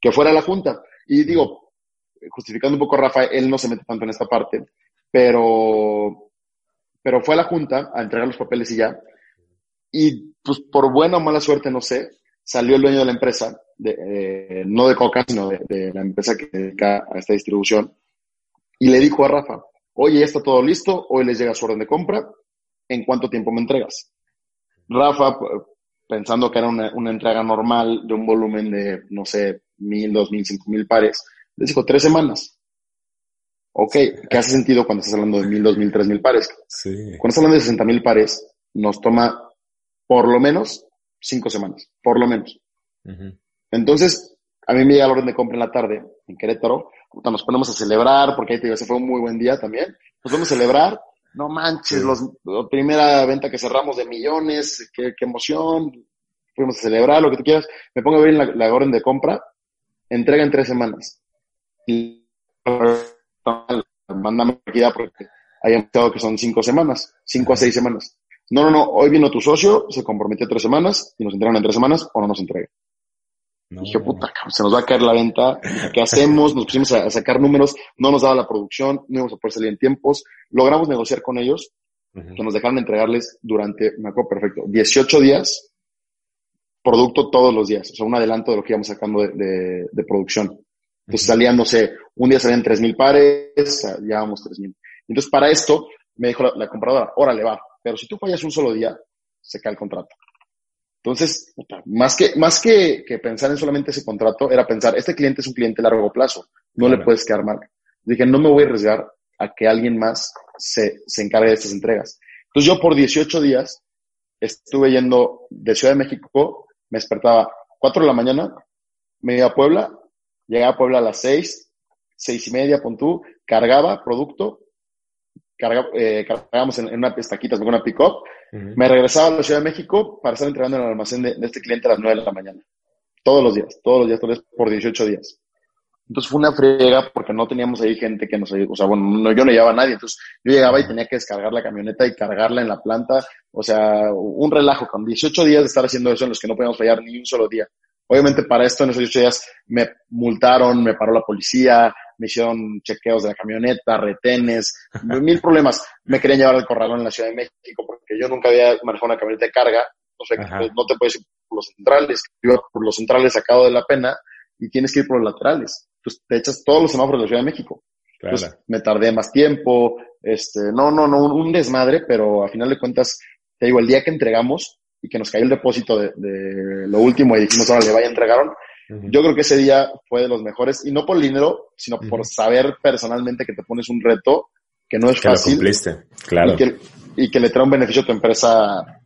[SPEAKER 3] que, fuera a la junta. Y digo, justificando un poco a Rafa, él no se mete tanto en esta parte, pero, pero fue a la junta a entregar los papeles y ya. Y pues por buena o mala suerte, no sé, salió el dueño de la empresa, de, eh, no de Coca, sino de, la empresa que dedica a esta distribución, y le dijo a Rafa, oye, ya está todo listo, hoy les llega su orden de compra, ¿en cuánto tiempo me entregas? Rafa, pensando que era una, una entrega normal de un volumen de, no sé, mil, dos mil, cinco mil pares, les dijo tres semanas. Ok, ¿qué hace sentido cuando estás hablando de mil, dos mil, tres mil pares?
[SPEAKER 2] Sí.
[SPEAKER 3] Cuando estás hablando de sesenta mil pares, nos toma por lo menos cinco semanas, por lo menos. Entonces, a mí me llega la orden de compra en la tarde en Querétaro, nos ponemos a celebrar, porque ahí te digo, ese fue un muy buen día también. Nos vamos a celebrar, no manches, los, la primera venta que cerramos de millones, qué, qué, emoción, fuimos a celebrar, lo que tú quieras. Me pongo a ver la, la orden de compra, entrega en tres semanas. Y mandame aquí porque hayan estado que son cinco semanas, cinco a seis semanas. No, no, no, hoy vino tu socio, se comprometió tres semanas y nos entregan en tres semanas o no nos entrega. Dije, puta, se nos va a caer la venta, ¿qué hacemos? Nos pusimos a, sacar números, no nos daba la producción, no íbamos a poder salir en tiempos. Logramos negociar con ellos, que nos dejaron entregarles durante, me acuerdo perfecto, 18 días, producto todos los días, o sea, un adelanto de lo que íbamos sacando de, de, producción. Entonces salían, no sé, un día salían 3.000 pares, llevábamos 3.000. Entonces para esto me dijo la, la compradora, órale, va, pero si tú fallas un solo día, se cae el contrato. Entonces, más que, más que, que, pensar en solamente ese contrato, era pensar, este cliente es un cliente a largo plazo, no le puedes quedar mal. Dije, no me voy a arriesgar a que alguien más se, se encargue de estas entregas. Entonces yo por 18 días estuve yendo de Ciudad de México, me despertaba 4 de la mañana, me iba a Puebla, llegaba a Puebla a las 6, 6 y media, pon tú, cargaba producto, eh, cargábamos en, una pestaquita, con una pick-up, me regresaba a la Ciudad de México para estar entregando en el almacén de, este cliente a las 9 de la mañana. Todos los días, todos los días, todos los días, por 18 días. Entonces fue una friega porque no teníamos ahí gente que nos ayudó. O sea, bueno, no, yo no llevaba a nadie. Entonces yo llegaba y tenía que descargar la camioneta y cargarla en la planta. O sea, un relajo con 18 días de estar haciendo eso en los que no podíamos fallar ni un solo día. Obviamente para esto en esos 18 días me multaron, me paró la policía, me hicieron chequeos de la camioneta, retenes, <laughs> mil problemas. Me querían llevar al corralón en la Ciudad de México porque yo nunca había manejado una camioneta de carga. O sea, no te puedes ir por los centrales. Yo por los centrales sacado de la pena y tienes que ir por los laterales. Entonces te echas todos los semáforos de la Ciudad de México. Entonces me tardé más tiempo. Este, no, no, no, un desmadre, pero a final de cuentas, te digo, el día que entregamos y que nos cayó el depósito de, de lo último y dijimos, ahora le vaya, entregaron, yo creo que ese día fue de los mejores, y no por el dinero, sino por saber personalmente que te pones un reto que no es
[SPEAKER 2] que
[SPEAKER 3] fácil.
[SPEAKER 2] Lo cumpliste, claro.
[SPEAKER 3] Y que, y que, le trae un beneficio a tu empresa,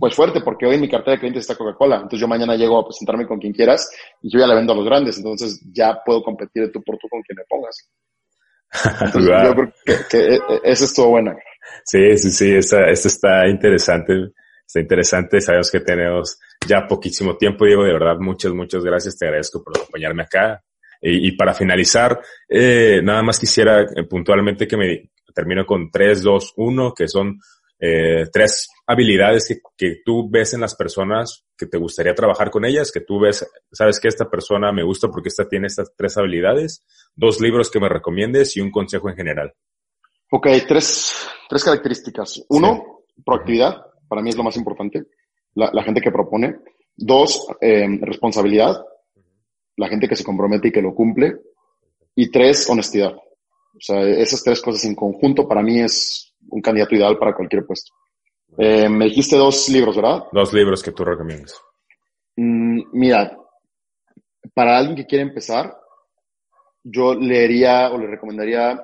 [SPEAKER 3] pues fuerte, porque hoy en mi cartera de clientes está Coca-Cola. Entonces yo mañana llego a presentarme con quien quieras y yo ya le vendo a los grandes. Entonces ya puedo competir de tú por tú con quien me pongas. Entonces, <laughs> Yo creo que, que, eso estuvo buena.
[SPEAKER 2] Sí, sí, sí, esta, esta está interesante está interesante. Sabemos que tenemos ya poquísimo tiempo, Diego. De verdad, muchas, muchas gracias. Te agradezco por acompañarme acá. Y, y para finalizar, eh, nada más quisiera eh, puntualmente que me termino con 3, 2, 1, que son eh, tres habilidades que, que, tú ves en las personas que te gustaría trabajar con ellas, que tú ves, sabes que esta persona me gusta porque esta tiene estas tres habilidades, dos libros que me recomiendes y un consejo en general.
[SPEAKER 3] Ok, tres, tres características. Uno, sí. proactividad para mí es lo más importante, la, la gente que propone. Dos, eh, responsabilidad, la gente que se compromete y que lo cumple. Y tres, honestidad. O sea, esas tres cosas en conjunto para mí es un candidato ideal para cualquier puesto. Eh, me dijiste dos libros, ¿verdad?
[SPEAKER 2] Dos libros que tú recomiendas.
[SPEAKER 3] Mm, mira, para alguien que quiere empezar, yo leería o le recomendaría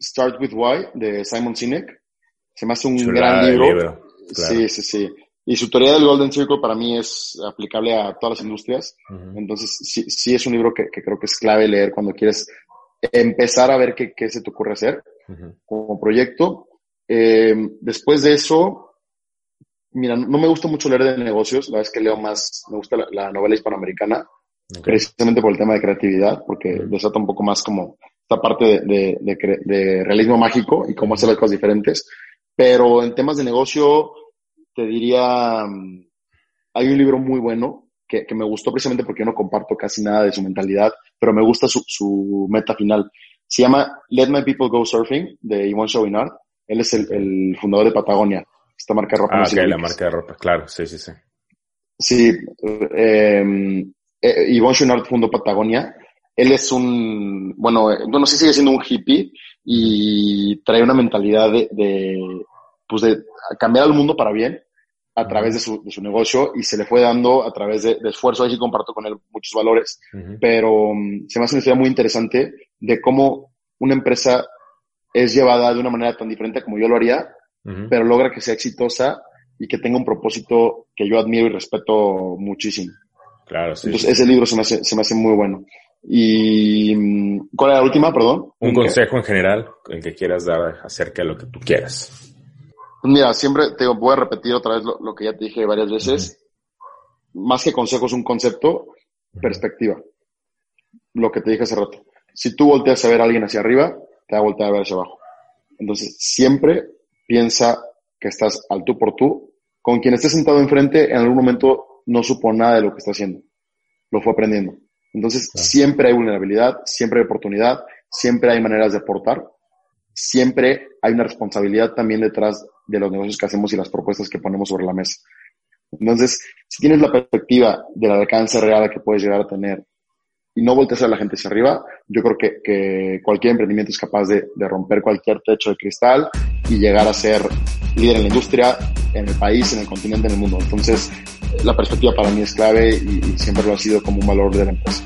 [SPEAKER 3] Start with Why de Simon Sinek. Se me hace un gran libro. libro. Claro. Sí, sí, sí. Y su teoría del Golden Circle para mí es aplicable a todas las industrias. Uh -huh. Entonces, sí, sí es un libro que, que, creo que es clave leer cuando quieres empezar a ver qué, qué se te ocurre hacer uh -huh. como proyecto. Eh, después de eso, mira, no me gusta mucho leer de negocios. La es que leo más, me gusta la, la novela hispanoamericana, okay. precisamente por el tema de creatividad, porque uh -huh. desata un poco más como esta parte de, de, de, de realismo mágico y cómo hacer las cosas diferentes. Pero en temas de negocio, te diría, hay un libro muy bueno que, que, me gustó precisamente porque yo no comparto casi nada de su mentalidad, pero me gusta su, su meta final. Se llama Let My People Go Surfing de Yvonne Chouinard. Él es el, el, fundador de Patagonia, esta marca de ropa.
[SPEAKER 2] Ah, ok, la marca de ropa, claro, sí, sí, sí.
[SPEAKER 3] Sí, eh, eh, Chouinard fundó Patagonia. Él es un, bueno, no sé si sigue siendo un hippie y trae una mentalidad de, de pues de cambiar al mundo para bien a través de su, de su, negocio y se le fue dando a través de, de esfuerzo. Ahí sí comparto con él muchos valores, uh -huh. pero um, se me hace una historia muy interesante de cómo una empresa es llevada de una manera tan diferente como yo lo haría, uh -huh. pero logra que sea exitosa y que tenga un propósito que yo admiro y respeto muchísimo.
[SPEAKER 2] Claro, sí.
[SPEAKER 3] Entonces, ese libro se me, hace, se me hace muy bueno. ¿Y mm, cuál era la última, perdón?
[SPEAKER 2] Un consejo en general, el que quieras dar acerca de lo que tú quieras.
[SPEAKER 3] Pues mira, siempre te voy a repetir otra vez lo, que ya te dije varias veces. Más que consejos, un concepto, perspectiva. Lo que te dije hace rato. Si tú volteas a ver a alguien hacia arriba, te va a voltear a ver hacia abajo. Entonces, siempre piensa que estás al tú por tú. Con quien esté sentado enfrente, en algún momento no supo nada de lo que está haciendo. Lo fue aprendiendo. Entonces, siempre hay vulnerabilidad, siempre hay oportunidad, siempre hay maneras de aportar, siempre hay una responsabilidad también detrás de los negocios que hacemos y las propuestas que ponemos sobre la mesa. Entonces, si tienes la perspectiva del alcance real que puedes llegar a tener y no volteas a la gente hacia arriba, yo creo que, que cualquier emprendimiento es capaz de, de, romper cualquier techo de cristal y llegar a ser líder en la industria, en el país, en el continente, en el mundo. Entonces, la perspectiva para mí es clave y, y siempre lo ha sido como un valor de la empresa.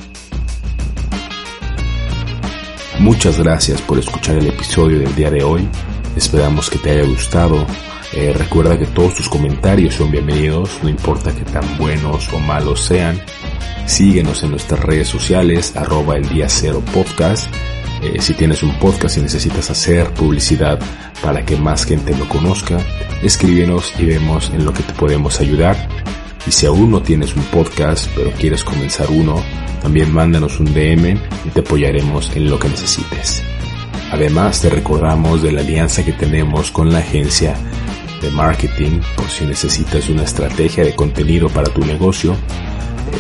[SPEAKER 1] Muchas gracias por escuchar el episodio del día de hoy. Esperamos que te haya gustado. Eh, recuerda que todos tus comentarios son bienvenidos, no importa que tan buenos o malos sean. Síguenos en nuestras redes sociales, arroba el día cero podcast. Eh, si tienes un podcast y necesitas hacer publicidad para que más gente lo conozca, escríbenos y vemos en lo que te podemos ayudar. Y si aún no tienes un podcast, pero quieres comenzar uno, también mándanos un DM y te apoyaremos en lo que necesites. Además, te recordamos de la alianza que tenemos con la agencia de marketing por si necesitas una estrategia de contenido para tu negocio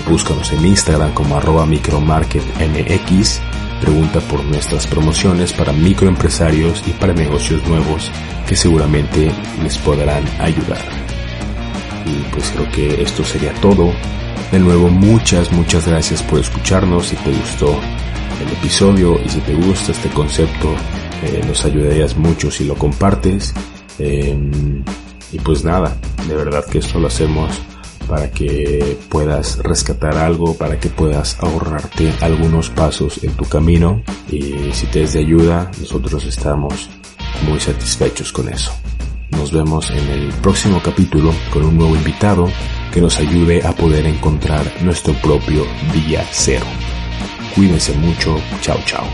[SPEAKER 1] Búscanos en Instagram como arroba micromarketmx. Pregunta por nuestras promociones para microempresarios y para negocios nuevos que seguramente les podrán ayudar. Y pues creo que esto sería todo. De nuevo, muchas, muchas gracias por escucharnos. Si te gustó el episodio y si te gusta este concepto, eh, nos ayudarías mucho si lo compartes. Em, y pues nada, de verdad que esto lo hacemos para que puedas rescatar algo, para que puedas ahorrarte algunos pasos en tu camino y si te es de ayuda, nosotros estamos muy satisfechos con eso. Nos vemos en el próximo capítulo con un nuevo invitado que nos ayude a poder encontrar nuestro propio día cero. Cuídense mucho, chao chao.